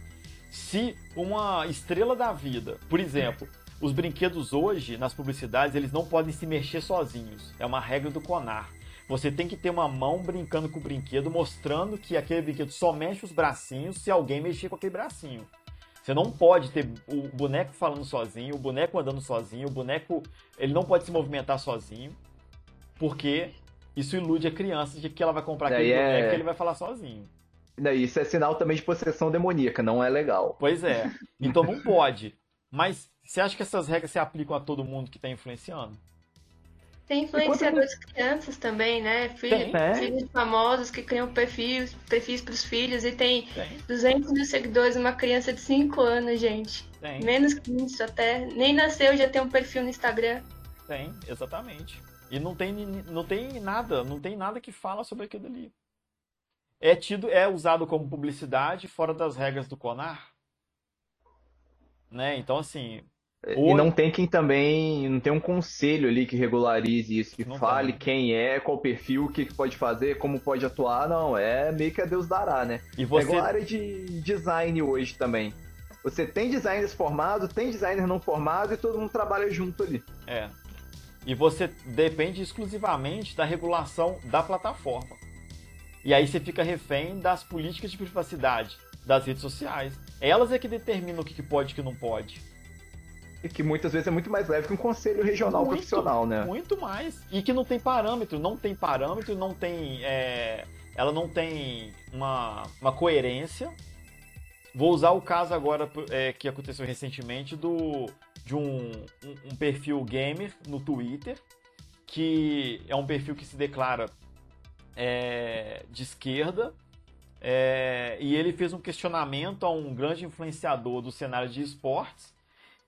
Se uma estrela da vida, por exemplo, os brinquedos hoje, nas publicidades, eles não podem se mexer sozinhos. É uma regra do CONAR. Você tem que ter uma mão brincando com o brinquedo, mostrando que aquele brinquedo só mexe os bracinhos se alguém mexer com aquele bracinho. Você não pode ter o boneco falando sozinho, o boneco andando sozinho, o boneco ele não pode se movimentar sozinho, porque isso ilude a criança de que ela vai comprar aquele é- boneco e ele vai falar sozinho. Daí Isso é sinal também de possessão demoníaca, não é legal. Pois é. Então não (laughs) pode. Mas você acha que essas regras se aplicam a todo mundo que está influenciando? Tem influenciadores crianças também, né? Filhos, Tem. filhos famosos que criam perfis, perfis para os filhos e tem Tem, 200 mil seguidores, uma criança de 5 anos, gente. tem, Menos que isso até. Nem nasceu, já tem um perfil no Instagram. tem, exatamente. E não tem, não tem nada, não tem nada que fala sobre aquilo ali. É tido, é usado como publicidade fora das regras do CONAR. Né? Então assim, E Ou- não tem quem também, não tem um conselho ali que regularize isso, que Não fale tem. quem é, qual perfil, o que pode fazer, como pode atuar, não, é meio que a Deus dará, né? e É você igual a área de design hoje também. Você tem designers formados, tem designer não formado e todo mundo trabalha junto ali. É. E você depende exclusivamente da regulação da plataforma. E aí você fica refém das políticas de privacidade das redes sociais. Elas é que determinam o que que pode e o que não pode. E que muitas vezes é muito mais leve que um conselho regional Muito, profissional, né? Muito mais. E que não tem parâmetro. Não tem parâmetro, não tem. é, Ela não tem uma, uma coerência. Vou usar o caso agora é, que aconteceu recentemente do de um, um, um perfil gamer no Twitter, que é um perfil que se declara é, de esquerda. é, e ele fez um questionamento a um grande influenciador do cenário de esportes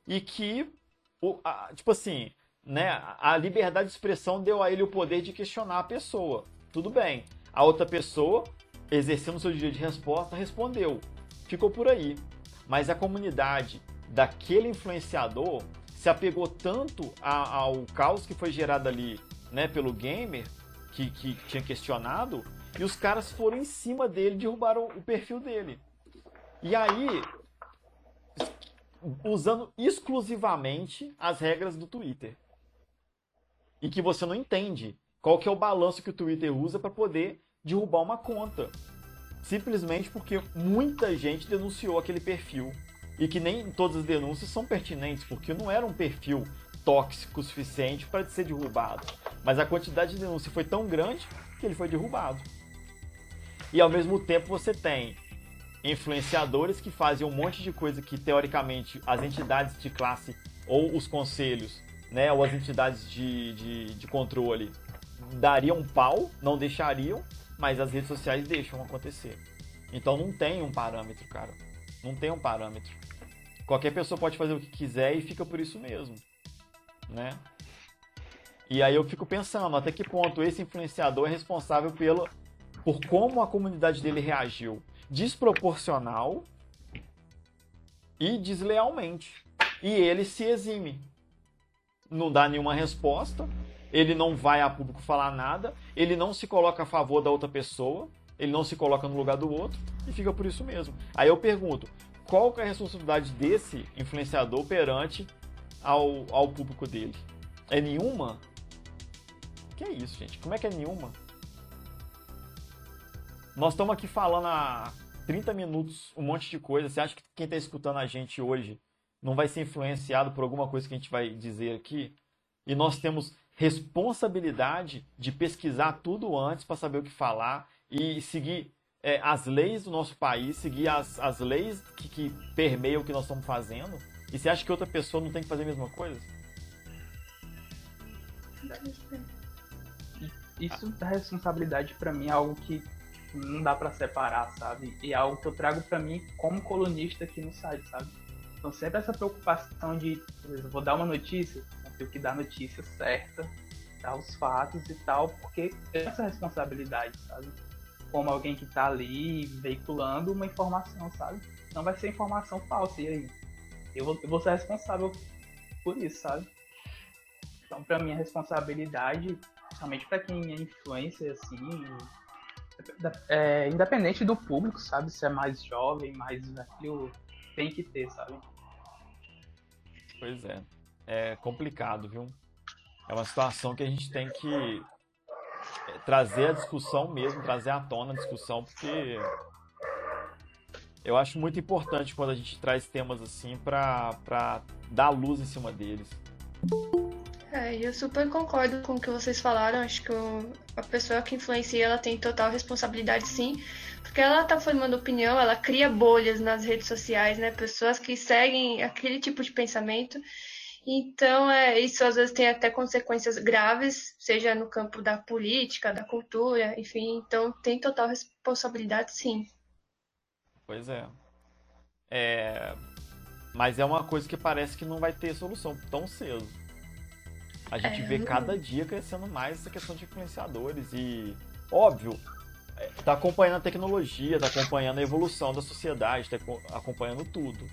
e que, o- a- tipo assim, né, a liberdade de expressão deu a ele o poder de questionar a pessoa. Tudo bem. A outra pessoa, exercendo seu direito de resposta, respondeu. Ficou por aí. Mas a comunidade daquele influenciador se apegou tanto a- ao caos que foi gerado ali né, pelo gamer, que, que tinha questionado, e os caras foram em cima dele, derrubaram o perfil dele. E aí, usando exclusivamente as regras do Twitter. E que você não entende qual que é o balanço que o Twitter usa para poder derrubar uma conta. Simplesmente porque muita gente denunciou aquele perfil. E que nem todas as denúncias são pertinentes, porque não era um perfil tóxico o suficiente para ser derrubado. Mas a quantidade de denúncia foi tão grande que ele foi derrubado. E ao mesmo tempo você tem influenciadores que fazem um monte de coisa que teoricamente as entidades de classe ou os conselhos, né, ou as entidades de, de, de controle dariam um pau, não deixariam, mas as redes sociais deixam acontecer. Então não tem um parâmetro, cara. Não tem um parâmetro. Qualquer pessoa pode fazer o que quiser e fica por isso mesmo, né? E aí eu fico pensando até que ponto esse influenciador é responsável pelo, por como a comunidade dele reagiu. Desproporcional e deslealmente. E ele se exime. Não dá nenhuma resposta, ele não vai a público falar nada, ele não se coloca a favor da outra pessoa, ele não se coloca no lugar do outro e fica por isso mesmo. Aí eu pergunto, qual é a responsabilidade desse influenciador perante ao, ao público dele? É nenhuma? Que é isso, gente? Como é que é nenhuma? Nós estamos aqui falando há 30 minutos um monte de coisa. Você acha que quem está escutando a gente hoje não vai ser influenciado por alguma coisa que a gente vai dizer aqui? E nós temos responsabilidade de pesquisar tudo antes para saber o que falar e seguir é, as leis do nosso país, seguir as, as leis que, que permeiam o que nós estamos fazendo. E você acha que outra pessoa não tem que fazer a mesma coisa? Isso da responsabilidade pra mim é algo que tipo, não dá pra separar, sabe? E é algo que eu trago pra mim como colunista aqui no site, sabe? Então sempre essa preocupação de, exemplo, vou dar uma notícia, tenho que dar a notícia certa, dar os fatos e tal, porque é essa responsabilidade, sabe? Como alguém que tá ali veiculando uma informação, sabe? Não vai ser informação falsa, e aí? Eu vou, eu vou ser responsável por isso, sabe? Então, pra mim, a responsabilidade principalmente para quem é influencer, assim, é, independente do público, sabe? Se é mais jovem, mais velho, tem que ter, sabe? Pois é. É complicado, viu? É uma situação que a gente tem que trazer a discussão mesmo, trazer à tona a discussão, porque eu acho muito importante quando a gente traz temas assim pra dar luz em cima deles. É, eu super concordo com o que vocês falaram. Acho que o, a pessoa que influencia ela tem total responsabilidade, sim, porque ela tá formando opinião, ela cria bolhas nas redes sociais, né? Pessoas que seguem aquele tipo de pensamento. Então, é, isso às vezes tem até consequências graves, seja no campo da política, da cultura, enfim. Então, tem total responsabilidade, sim. Pois é. É. Mas é uma coisa que parece que não vai ter solução tão cedo. A gente é, vê cada dia crescendo mais essa questão de influenciadores e, óbvio, tá acompanhando a tecnologia, tá acompanhando a evolução da sociedade, tá acompanhando tudo.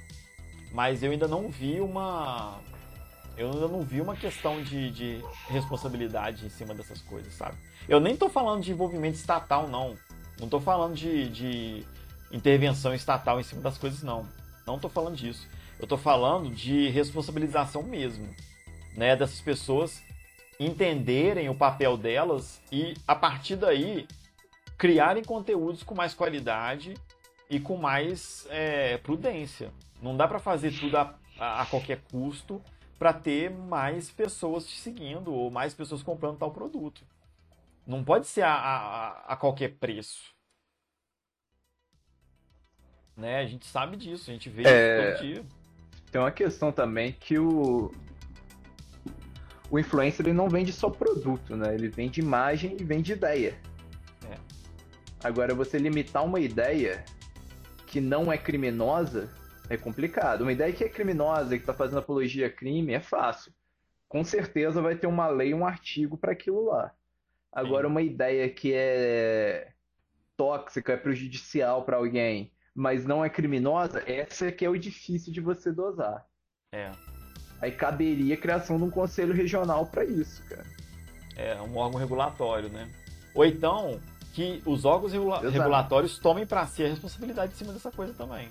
Mas eu ainda não vi uma. Eu ainda não vi uma questão de, de responsabilidade em cima dessas coisas, sabe? Eu nem tô falando de envolvimento estatal, não. Não tô falando de, de intervenção estatal em cima das coisas, não. Não tô falando disso. Eu tô falando de responsabilização mesmo, né? Dessas pessoas entenderem o papel delas e, a partir daí, criarem conteúdos com mais qualidade e com mais é, prudência. Não dá para fazer tudo a, a, a qualquer custo para ter mais pessoas te seguindo ou mais pessoas comprando tal produto. Não pode ser a, a, a qualquer preço. Né? A gente sabe disso, a gente vê é... isso todo dia. Tem uma questão também que o, o influencer ele não vende só produto, né? Ele vende imagem e vende ideia. Agora, você limitar uma ideia que não é criminosa é complicado. Uma ideia que é criminosa, que está fazendo apologia a crime, é fácil. Com certeza vai ter uma lei, um artigo para aquilo lá. Agora, Sim. uma ideia que é tóxica, é prejudicial para alguém, mas não é criminosa, essa é que é o difícil de você dosar. É. Aí caberia a criação de um conselho regional para isso, cara. É, um órgão regulatório, né? Ou então, que os órgãos regula Exato. regulatórios tomem para si a responsabilidade em cima dessa coisa também.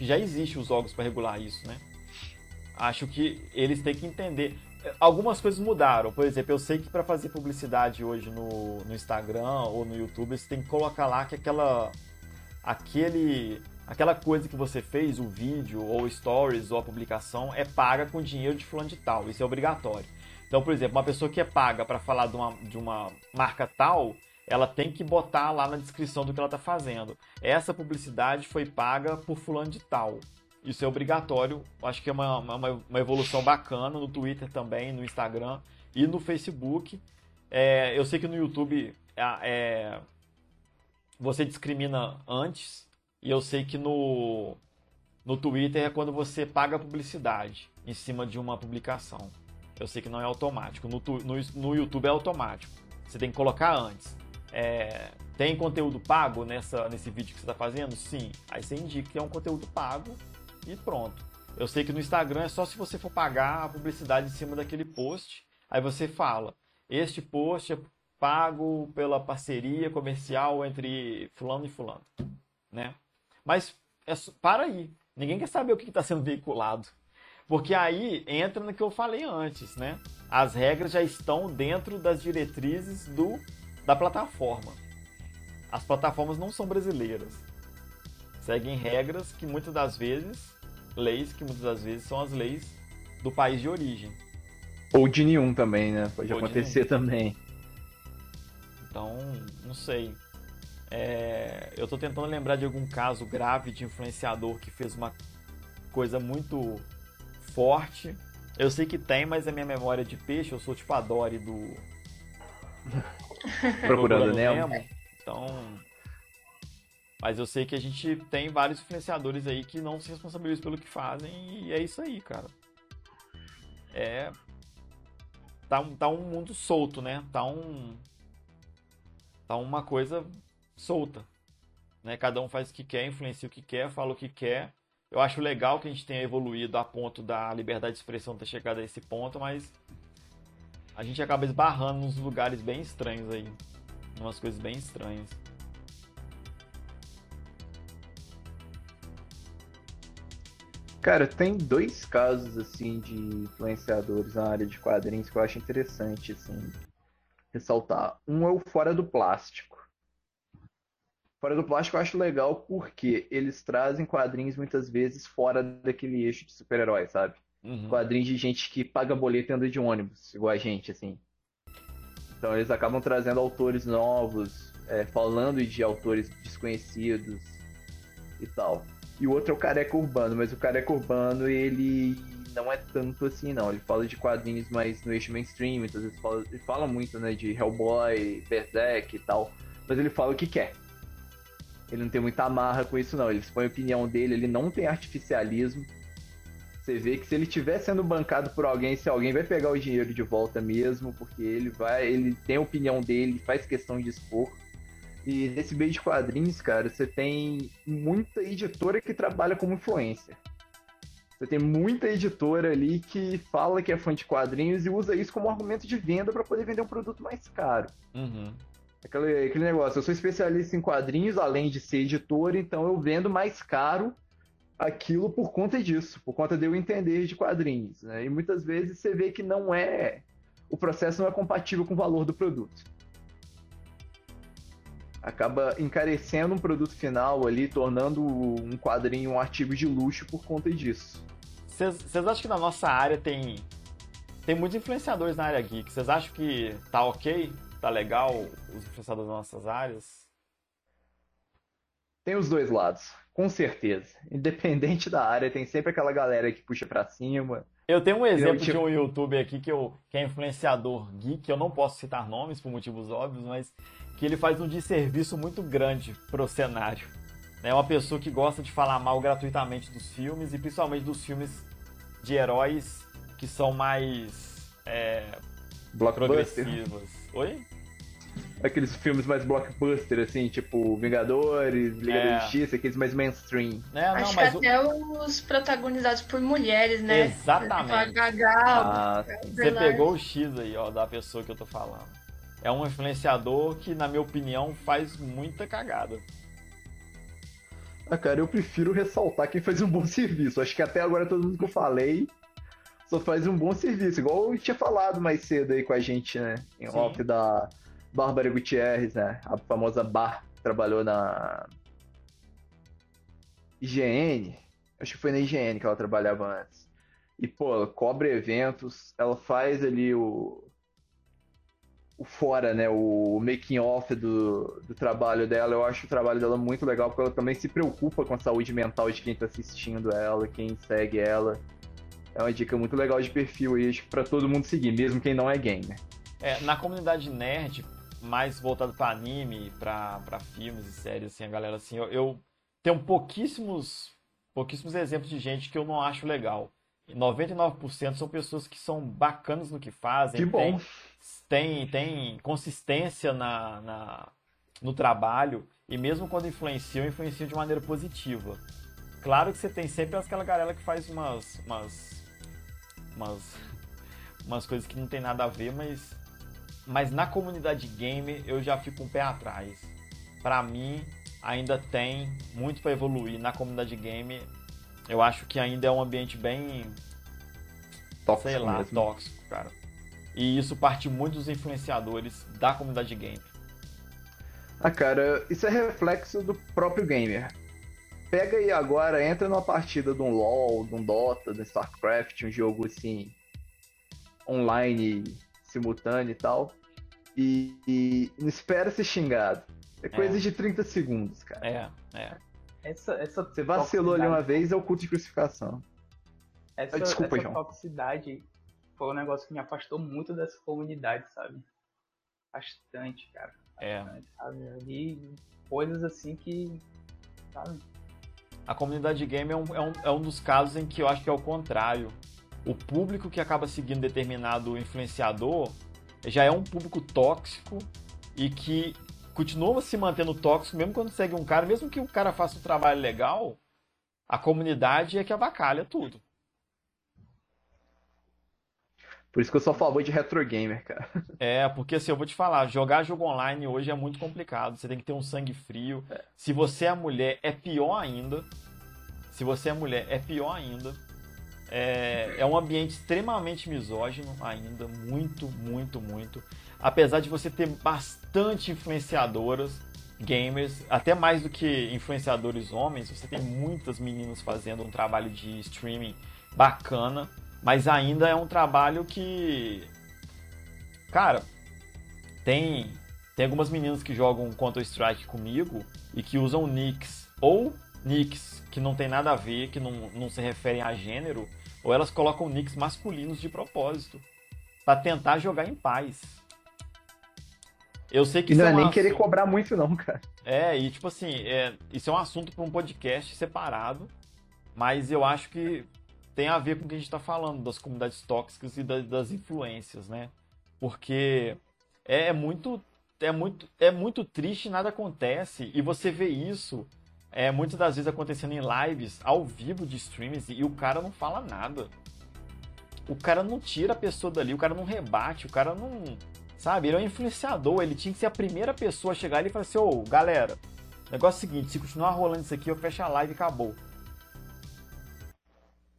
Já existe os órgãos para regular isso, né? Acho que eles têm que entender. Algumas coisas mudaram. Por exemplo, eu sei que para fazer publicidade hoje no, no Instagram ou no YouTube, você tem que colocar lá que aquela aquele aquela coisa que você fez, o vídeo ou stories ou a publicação é paga com dinheiro de fulano de tal. Isso é obrigatório. Então, por exemplo, uma pessoa que é paga para falar de uma, de uma marca tal, ela tem que botar lá na descrição do que ela está fazendo. Essa publicidade foi paga por fulano de tal. Isso é obrigatório, acho que é uma, uma, uma evolução bacana no Twitter também, no Instagram e no Facebook. É, eu sei que no YouTube é, é, você discrimina antes, e eu sei que no, no Twitter é quando você paga publicidade em cima de uma publicação. Eu sei que não é automático. No, no, no YouTube é automático. Você tem que colocar antes. É, tem conteúdo pago nessa, nesse vídeo que você está fazendo? Sim. Aí você indica que é um conteúdo pago e pronto. Eu sei que no Instagram é só se você for pagar a publicidade em cima daquele post. Aí você fala: este post é pago pela parceria comercial entre fulano e fulano, né? Mas é, para aí. Ninguém quer saber o que está sendo veiculado. Porque aí entra no que eu falei antes, né? As regras já estão dentro das diretrizes do da plataforma. As plataformas não são brasileiras. Seguem regras que muitas das vezes, leis que muitas das vezes são as leis do país de origem. Ou de nenhum também, né? Pode Ou acontecer também. Então, não sei. É, eu estou tentando lembrar de algum caso grave de influenciador que fez uma coisa muito forte. Eu sei que tem, mas a minha memória é de peixe, eu sou tipo a Dory do, (laughs) Procurando Nemo. Nemo. Então. Mas eu sei que a gente tem vários influenciadores aí que não se responsabilizam pelo que fazem e é isso aí, cara. É. Tá um, tá um mundo solto, né? Tá um. Tá uma coisa solta. Né? Cada um faz o que quer, influencia o que quer, fala o que quer. Eu acho legal que a gente tenha evoluído a ponto da liberdade de expressão ter chegado a esse ponto, mas a gente acaba esbarrando nos lugares bem estranhos aí. Umas coisas bem estranhas. Cara, tem dois casos assim de influenciadores na área de quadrinhos que eu acho interessante, assim. ressaltar. Um é o Fora do Plástico. Fora do Plástico eu acho legal porque eles trazem quadrinhos muitas vezes fora daquele eixo de super-herói, sabe? Uhum. Quadrinhos de gente que paga boleto e anda de ônibus, igual a gente, assim. Então eles acabam trazendo autores novos, é, falando de autores desconhecidos e tal. E o outro é o Careca Urbano, mas o Careca Urbano ele não é tanto assim, não. Ele fala de quadrinhos mais no eixo mainstream, muitas vezes fala, ele fala muito né, de Hellboy, Berserk e tal, mas ele fala o que quer. Ele não tem muita amarra com isso, não. Ele expõe a opinião dele, ele não tem artificialismo. Você vê que se ele estiver sendo bancado por alguém, se alguém vai pegar o dinheiro de volta mesmo, porque ele vai, ele tem a opinião dele, faz questão de expor. E nesse meio de quadrinhos, cara, você tem muita editora que trabalha como influência. Você tem muita editora ali que fala que é fã de quadrinhos e usa isso como argumento de venda para poder vender um produto mais caro. Uhum. Aquele, aquele negócio, eu sou especialista em quadrinhos, além de ser editor, então eu vendo mais caro aquilo por conta disso, por conta de eu entender de quadrinhos. Né? E muitas vezes você vê que não é. O processo não é compatível com o valor do produto. Acaba encarecendo um produto final ali, tornando um quadrinho um artigo de luxo por conta disso. Vocês acham que na nossa área tem. Tem muitos influenciadores na área geek. Vocês acham que tá ok? Tá legal os influenciadores das nossas áreas? Tem os dois lados, com certeza. Independente da área, tem sempre aquela galera que puxa pra cima. Eu tenho um exemplo de um youtuber aqui que, eu, que é influenciador geek, eu não posso citar nomes por motivos óbvios, mas que ele faz um desserviço muito grande pro cenário. É uma pessoa que gosta de falar mal gratuitamente dos filmes e principalmente dos filmes de heróis que são mais é, progressivos. Oi? Aqueles filmes mais blockbuster, assim, tipo Vingadores, Liga é. da Justiça, aqueles mais mainstream. É, não, Acho mas que até o... os protagonizados por mulheres, né? Exatamente. A Gagal, ah, você pegou o X aí, ó, da pessoa que eu tô falando. É um influenciador que, na minha opinião, faz muita cagada. Ah, cara, eu prefiro ressaltar quem faz um bom (laughs) serviço. Acho que até agora todo mundo que eu falei só faz um bom serviço, igual eu tinha falado mais cedo aí com a gente, né? Em Sim. off da Bárbara Gutierrez, né? A famosa Bar, trabalhou na IGN. Acho que foi na IGN que ela trabalhava antes. E, pô, ela cobre eventos, ela faz ali o. O fora, né? O making off do, do trabalho dela. Eu acho o trabalho dela muito legal, porque ela também se preocupa com a saúde mental de quem tá assistindo ela, quem segue ela. É uma dica muito legal de perfil aí, pra todo mundo seguir, mesmo quem não é gamer. É, na comunidade nerd, mais voltado para anime, para filmes e séries, assim, a galera assim, eu, eu, tenho pouquíssimos pouquíssimos exemplos de gente que eu não acho legal. 99% são pessoas que são bacanas no que fazem, que bom. Tem, tem, tem consistência na, na, no trabalho e mesmo quando influenciam, influenciam de maneira positiva. Claro que você tem sempre aquela galera que faz umas, umas umas, umas coisas que não tem nada a ver, mas, mas na comunidade game eu já fico um pé atrás. Para mim, ainda tem muito para evoluir na comunidade game. Eu acho que ainda é um ambiente bem. Tóxico sei lá, mesmo. tóxico, cara. E isso parte muito dos influenciadores da comunidade game. Ah, cara, isso é reflexo do próprio gamer pega aí agora, entra numa partida de um LoL, de um Dota, de um StarCraft, um jogo assim, online, simultâneo e tal, e, e não espera ser xingado. É coisa é. de 30 segundos, cara. É, é. Essa, essa Você vacilou ali uma vez, é o culto de crucificação. Essa, ah, Desculpa, essa João. toxicidade foi um negócio que me afastou muito dessa comunidade, sabe? Bastante, cara. Bastante, é. sabe? Ali, coisas assim que. Sabe? A comunidade game é um, é, um, é um dos casos em que eu acho que é o contrário. O público que acaba seguindo determinado influenciador já é um público tóxico e que continua se mantendo tóxico mesmo quando segue um cara, mesmo que o cara faça um trabalho legal, a comunidade é que avacalha tudo. Por isso que eu sou a favor de retro gamer, cara. (laughs) É, porque assim, eu vou te falar, jogar jogo online hoje é muito complicado. Você tem que ter um sangue frio. É. Se você é mulher, é pior ainda. Se você é mulher, é pior ainda. É, é um ambiente extremamente misógino ainda, muito, muito, muito. Apesar de você ter bastante influenciadoras, gamers, até mais do que influenciadores homens, você tem muitas meninas fazendo um trabalho de streaming bacana, mas ainda é um trabalho que. Cara, tem, tem algumas meninas que jogam Counter-Strike comigo e que usam nicks ou nicks que não tem nada a ver, que não, não se referem a gênero, ou elas colocam nicks masculinos de propósito para tentar jogar em paz. Eu sei que E não é um nem assunto- querer cobrar muito, não, cara. É, e tipo assim, é, isso é um assunto para um podcast separado, mas eu acho que tem a ver com o que a gente está falando das comunidades tóxicas e da- das influências, né? Porque é, é muito é muito é muito triste nada acontece e você vê isso é muitas das vezes acontecendo em lives ao vivo de streams e o cara não fala nada. O cara não tira a pessoa dali, o cara não rebate, o cara não Sabe? Ele é um influenciador, ele tinha que ser a primeira pessoa a chegar ali e falar assim, ô, galera, negócio é o seguinte, se continuar rolando isso aqui, eu fecho a live e acabou.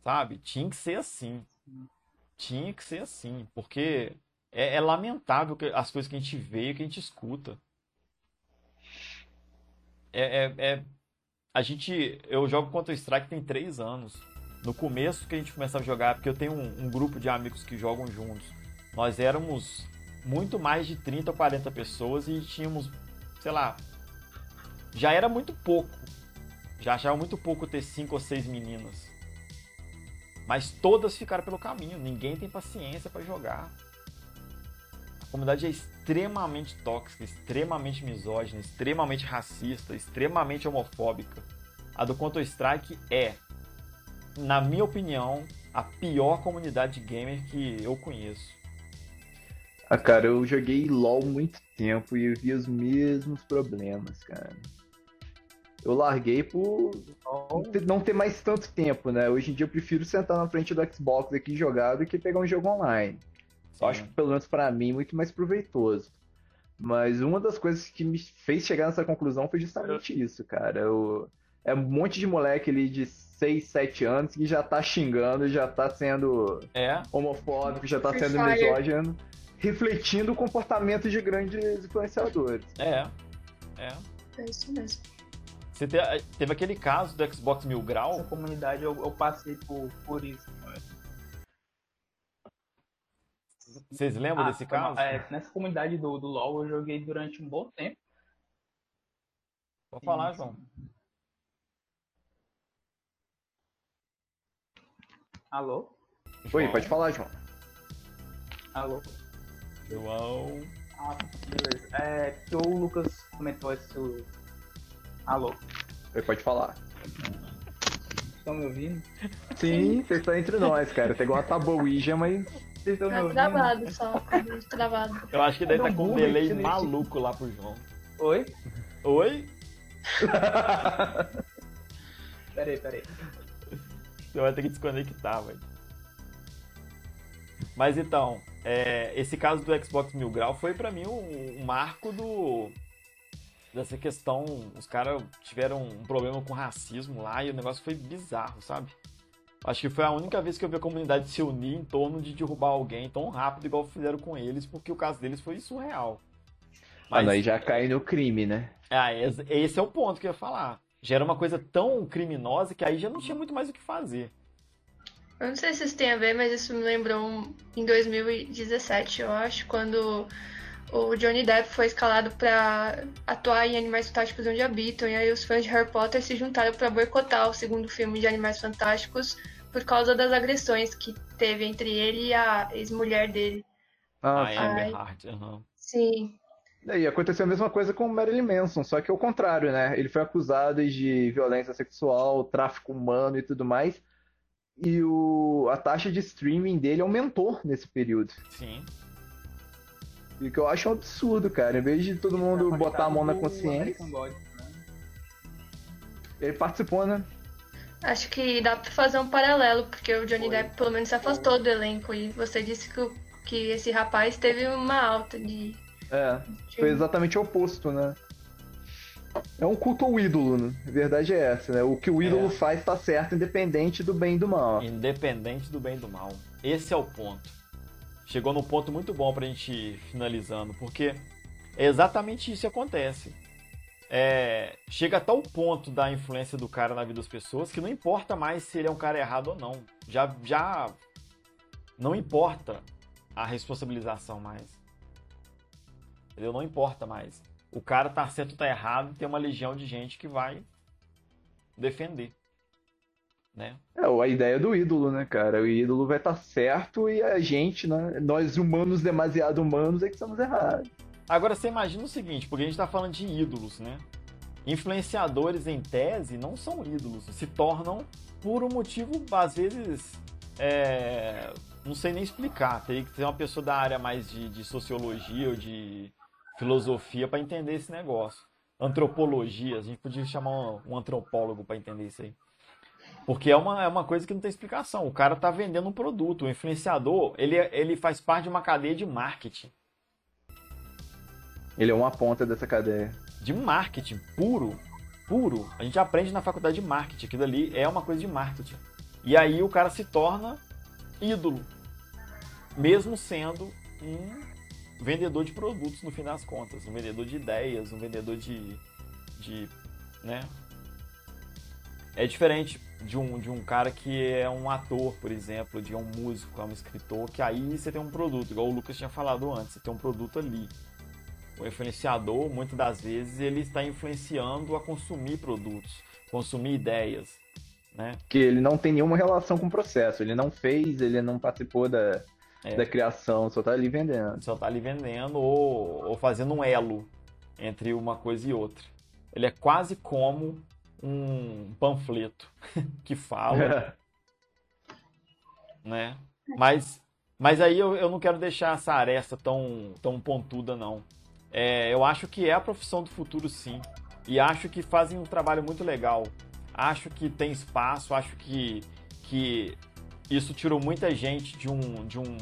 Sabe? Tinha que ser assim. Tinha que ser assim, porque é, é lamentável que- as coisas que a gente vê e que a gente escuta. É, é, é- a gente, eu jogo Counter-Strike tem três anos. No começo que a gente começava a jogar, porque eu tenho um, um grupo de amigos que jogam juntos. Nós éramos muito mais de 30 ou 40 pessoas e tínhamos, sei lá, já era muito pouco. Já achava muito pouco ter cinco ou seis meninas. Mas todas ficaram pelo caminho, ninguém tem paciência pra jogar. A comunidade é extremamente tóxica, extremamente misógina, extremamente racista, extremamente homofóbica. A do Counter-Strike é, na minha opinião, a pior comunidade gamer que eu conheço. Ah, cara, eu joguei LoL muito tempo e eu vi os mesmos problemas, cara. Eu larguei por não ter- mais tanto tempo, né? Hoje em dia eu prefiro sentar na frente do Xbox aqui e jogar do que pegar um jogo online. Eu acho que, pelo menos pra mim, muito mais proveitoso. Mas uma das coisas que me fez chegar nessa conclusão foi justamente isso, cara. Eu- É um monte de moleque ali de 6, 7 anos que já tá xingando, já tá sendo É, homofóbico, já tá Free sendo Fire. misógino, refletindo o comportamento de grandes influenciadores. é, é. É isso mesmo. Você te- teve aquele caso do Xbox Mil Essa Grau, comunidade eu, eu passei por, por isso. vocês lembram Ah, desse caso? É, nessa comunidade do, do LoL eu joguei durante um bom tempo. Pode falar, João. Alô? Oi, João? pode falar, João. Alô? João. Ah, beleza. É, que o Lucas comentou esse. Alô? Oi, pode falar. Estão me ouvindo? Sim, você está entre nós, cara. Tem igual a Taboija, mas Vocês estão me Tá ouvindo? travado só. tá travado. Eu acho que deve Era estar um com um delay maluco lá pro João. Oi? Oi? (laughs) Peraí, peraí. Você vai ter que desconectar, velho. Mas então, é, esse caso do Xbox Mil Grau foi pra mim um, um marco do dessa questão. Os caras tiveram um problema com racismo lá e o negócio foi bizarro, sabe? Acho que foi a única vez que eu vi a comunidade se unir em torno de derrubar alguém tão rápido igual fizeram com eles, porque o caso deles foi surreal. Mas aí já cai no crime, né? Ah, esse esse é o ponto que eu ia falar. Já era uma coisa tão criminosa que aí já não tinha muito mais o que fazer. Eu não sei se isso tem a ver, mas isso me lembrou um- em 2017, eu acho, quando o Johnny Depp foi escalado pra atuar em Animais Fantásticos Onde Habitam, e aí os fãs de Harry Potter se juntaram pra boicotar o segundo filme de Animais Fantásticos por causa das agressões que teve entre ele e a ex-mulher dele. Ah, a. Amber Heard. aham. Sim, E aconteceu a mesma coisa com o Marilyn Manson, só que ao contrário, né? Ele foi acusado de violência sexual, tráfico humano e tudo mais. E o, a taxa de streaming dele aumentou nesse período. Sim. E o que eu acho um absurdo, cara. Em vez de todo mundo botar a mão na consciência, God, né? ele participou, né? acho que dá pra fazer um paralelo, porque o Johnny Foi. Depp pelo menos se afastou do elenco, e você disse que, que esse rapaz teve uma alta de. É, foi exatamente o oposto, né? É um culto ao ídolo, né? A verdade é essa, né? O que o ídolo É. faz tá certo, independente do bem e do mal. Independente do bem e do mal. Esse é o ponto. Chegou num ponto muito bom pra gente ir finalizando, porque é exatamente isso que acontece. É, chega a tal ponto da influência do cara na vida das pessoas que não importa mais se ele é um cara errado ou não. Já, já não importa a responsabilização mais. Entendeu? Não importa mais. O cara tá certo ou tá errado, tem uma legião de gente que vai defender. Né? É a ideia do ídolo, né, cara? O ídolo vai estar certo e a gente, né? Nós humanos demasiado humanos é que estamos errados. Agora você imagina o seguinte, porque a gente está falando de ídolos, né? Influenciadores em tese não são ídolos, se tornam por um motivo, às vezes, é, não sei nem explicar. Teria que ter uma pessoa da área mais de, de sociologia ou de filosofia para entender esse negócio. Antropologia, a gente podia chamar um, um antropólogo para entender isso aí. Porque é uma, é uma coisa que não tem explicação. O cara está vendendo um produto. O influenciador, ele, ele faz parte de uma cadeia de marketing. Ele é uma ponta dessa cadeia. de marketing puro, puro. A gente aprende na faculdade de marketing, aquilo ali é uma coisa de marketing. E aí o cara se torna ídolo, mesmo sendo um vendedor de produtos no fim das contas, um vendedor de ideias, um vendedor de, de, né? É diferente de um, de um cara que é um ator, por exemplo, de um músico, é um escritor, que aí você tem um produto, igual o Lucas tinha falado antes, você tem um produto ali o influenciador, muitas das vezes, ele está influenciando a consumir produtos, consumir ideias, né? Que ele não tem nenhuma relação com o processo. Ele não fez, ele não participou da, É. da criação, só tá ali vendendo. Só está ali vendendo ou, ou fazendo um elo entre uma coisa e outra. Ele é quase como um panfleto (laughs) que fala, (laughs) né? Mas, mas aí eu, eu não quero deixar essa aresta tão, tão pontuda, não. É, eu acho que é a profissão do futuro, sim. E acho que fazem um trabalho muito legal. Acho que tem espaço, acho que, que isso tirou muita gente de um, de um.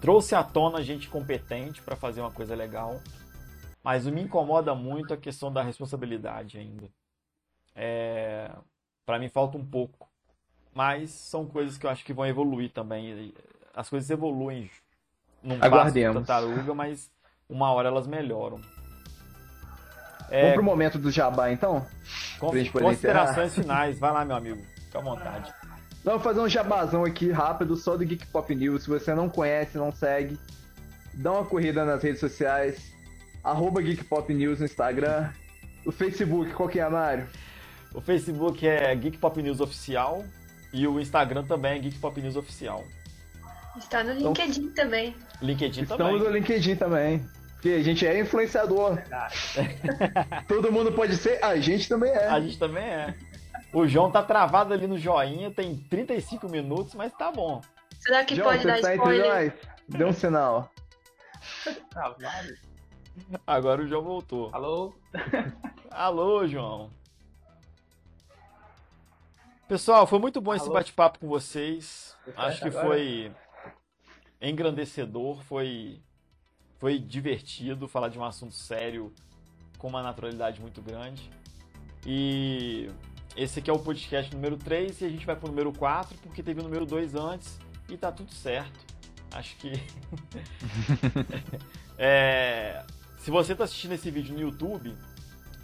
Trouxe à tona gente competente para fazer uma coisa legal. Mas me incomoda muito a questão da responsabilidade ainda. É, para mim falta um pouco. Mas são coisas que eu acho que vão evoluir também. As coisas evoluem num passo de Aguardemos. tartaruga, mas uma hora elas melhoram. É, Vamos pro momento do jabá, então? con- considerações finais. Vai lá, meu amigo. Fica à vontade. Vamos fazer um jabazão aqui rápido, só do Geek Pop News. Se você não conhece, não segue, dá uma corrida nas redes sociais. Arroba Geek Pop News no Instagram. O Facebook, qual que é, Mário? O Facebook é Geek Pop News Oficial e o Instagram também é Geek Pop News Oficial. Está no Então- LinkedIn também. LinkedIn Estamos também. no LinkedIn também. Porque a gente é influenciador. Verdade. (laughs) (laughs) Todo mundo pode ser, a gente também é. A gente também é. O João tá travado ali no joinha, tem 35 minutos, mas tá bom. Será que João, pode você dar entre spoiler? nós? Dê um sinal. (laughs) Travado. Agora o João voltou. Alô? Alô, João. Pessoal, foi muito bom esse Alô? bate-papo com vocês. Acho que agora? foi engrandecedor, foi foi divertido falar de um assunto sério com uma naturalidade muito grande. E esse aqui é o podcast número 3 e a gente vai pro número 4 porque teve o número 2 antes e tá tudo certo. Acho que (laughs) É, se você está assistindo esse vídeo no YouTube,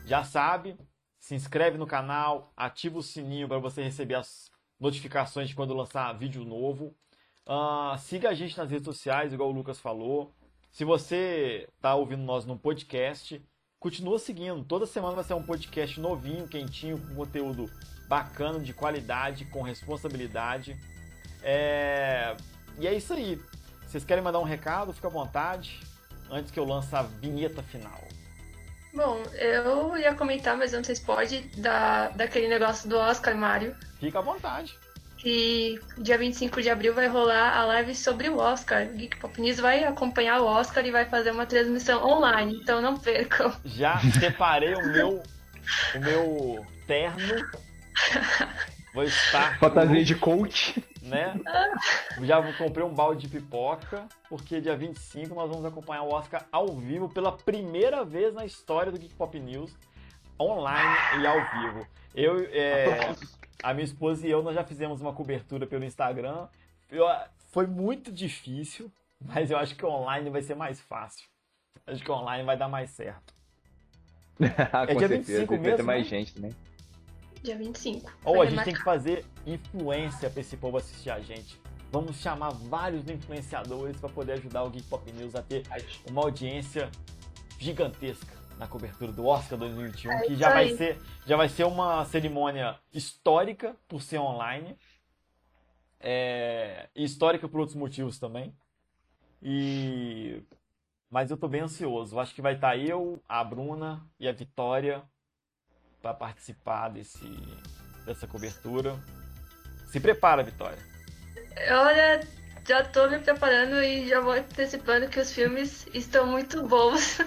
já sabe, se inscreve no canal, ativa o sininho para você receber as notificações de quando lançar vídeo novo. Ah, siga a gente nas redes sociais, igual o Lucas falou. Se você está ouvindo nós no podcast, continua seguindo. Toda semana vai ser um podcast novinho, quentinho, com conteúdo bacana, de qualidade, com responsabilidade. É, E é isso aí. Vocês querem mandar um recado? Fica à vontade. Antes que eu lance a vinheta final. Bom, eu ia comentar, mas eu não sei se pode, da, daquele negócio do Oscar, Mário. Fica à vontade. Que dia 25 de abril vai rolar a live sobre o Oscar. O Geek Pop News vai acompanhar o Oscar e vai fazer uma transmissão online, então não percam. Já separei o meu o meu terno. (laughs) Vou estar Fantasia de coach. Né? Já comprei um balde de pipoca, porque dia 25 nós vamos acompanhar o Oscar ao vivo pela primeira vez na história do Geek Pop News, online e ao vivo. Eu, é, a minha esposa e eu, nós já fizemos uma cobertura pelo Instagram. Eu, foi muito difícil, mas eu acho que online vai ser mais fácil. Acho que online vai dar mais certo. (laughs) Ah, É dia certeza, 25 vai ter mesmo, mais né? gente também. Dia 25. Ou Vai a gente tem marcar. que fazer influência pra esse povo assistir a gente. Vamos chamar vários influenciadores para poder ajudar o Geek Pop News a ter uma audiência gigantesca na cobertura do Oscar 2021, É que já vai aí. ser já vai ser uma cerimônia histórica por ser online, é, histórica por outros motivos também. E mas eu tô bem ansioso. Acho que vai estar eu, a Bruna e a Vitória para participar desse dessa cobertura. Se prepara, Vitória. Olha, já tô me preparando e já vou antecipando que os filmes estão muito bons.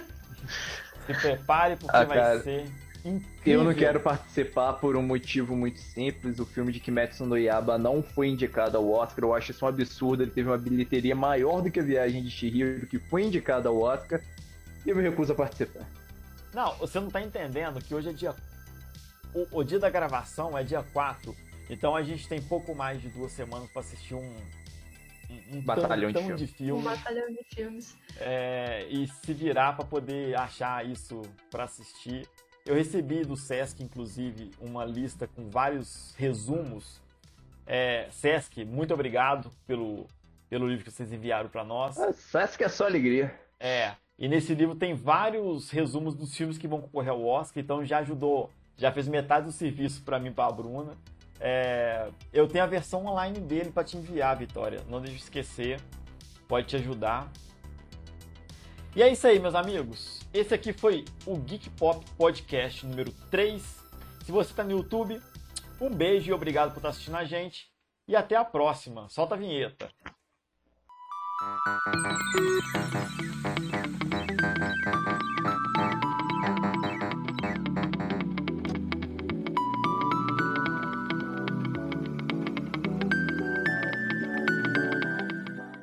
Se prepare porque Ah, vai ser incrível. Eu não quero participar por um motivo muito simples. O filme de Kimetsu no Yaba não foi indicado ao Oscar. Eu acho isso um absurdo. Ele teve uma bilheteria maior do que a Viagem de Chihiro, que foi indicado ao Oscar. E eu me recuso a participar. Não, você não tá entendendo que hoje é dia. O, o dia da gravação é dia 4. Então a gente tem pouco mais de duas semanas para assistir um. Um, um Batalhão de de Um filme. batalhão de filmes. é, e se virar para poder achar isso para assistir. Eu recebi do Sesc, inclusive, uma lista com vários resumos. É, Sesc, muito obrigado pelo, pelo livro que vocês enviaram para nós. Ah, Sesc é só alegria. É, e nesse livro tem vários resumos dos filmes que vão concorrer ao Oscar, então já ajudou, já fez metade do serviço para mim para a Bruna. É, eu tenho a versão online dele para te enviar, Vitória. Não deixe de esquecer, pode te ajudar. E é isso aí, meus amigos. Esse aqui foi o Geek Pop Podcast número 3. Se você está no YouTube, um beijo e obrigado por estar assistindo a gente. E até a próxima. Solta a vinheta.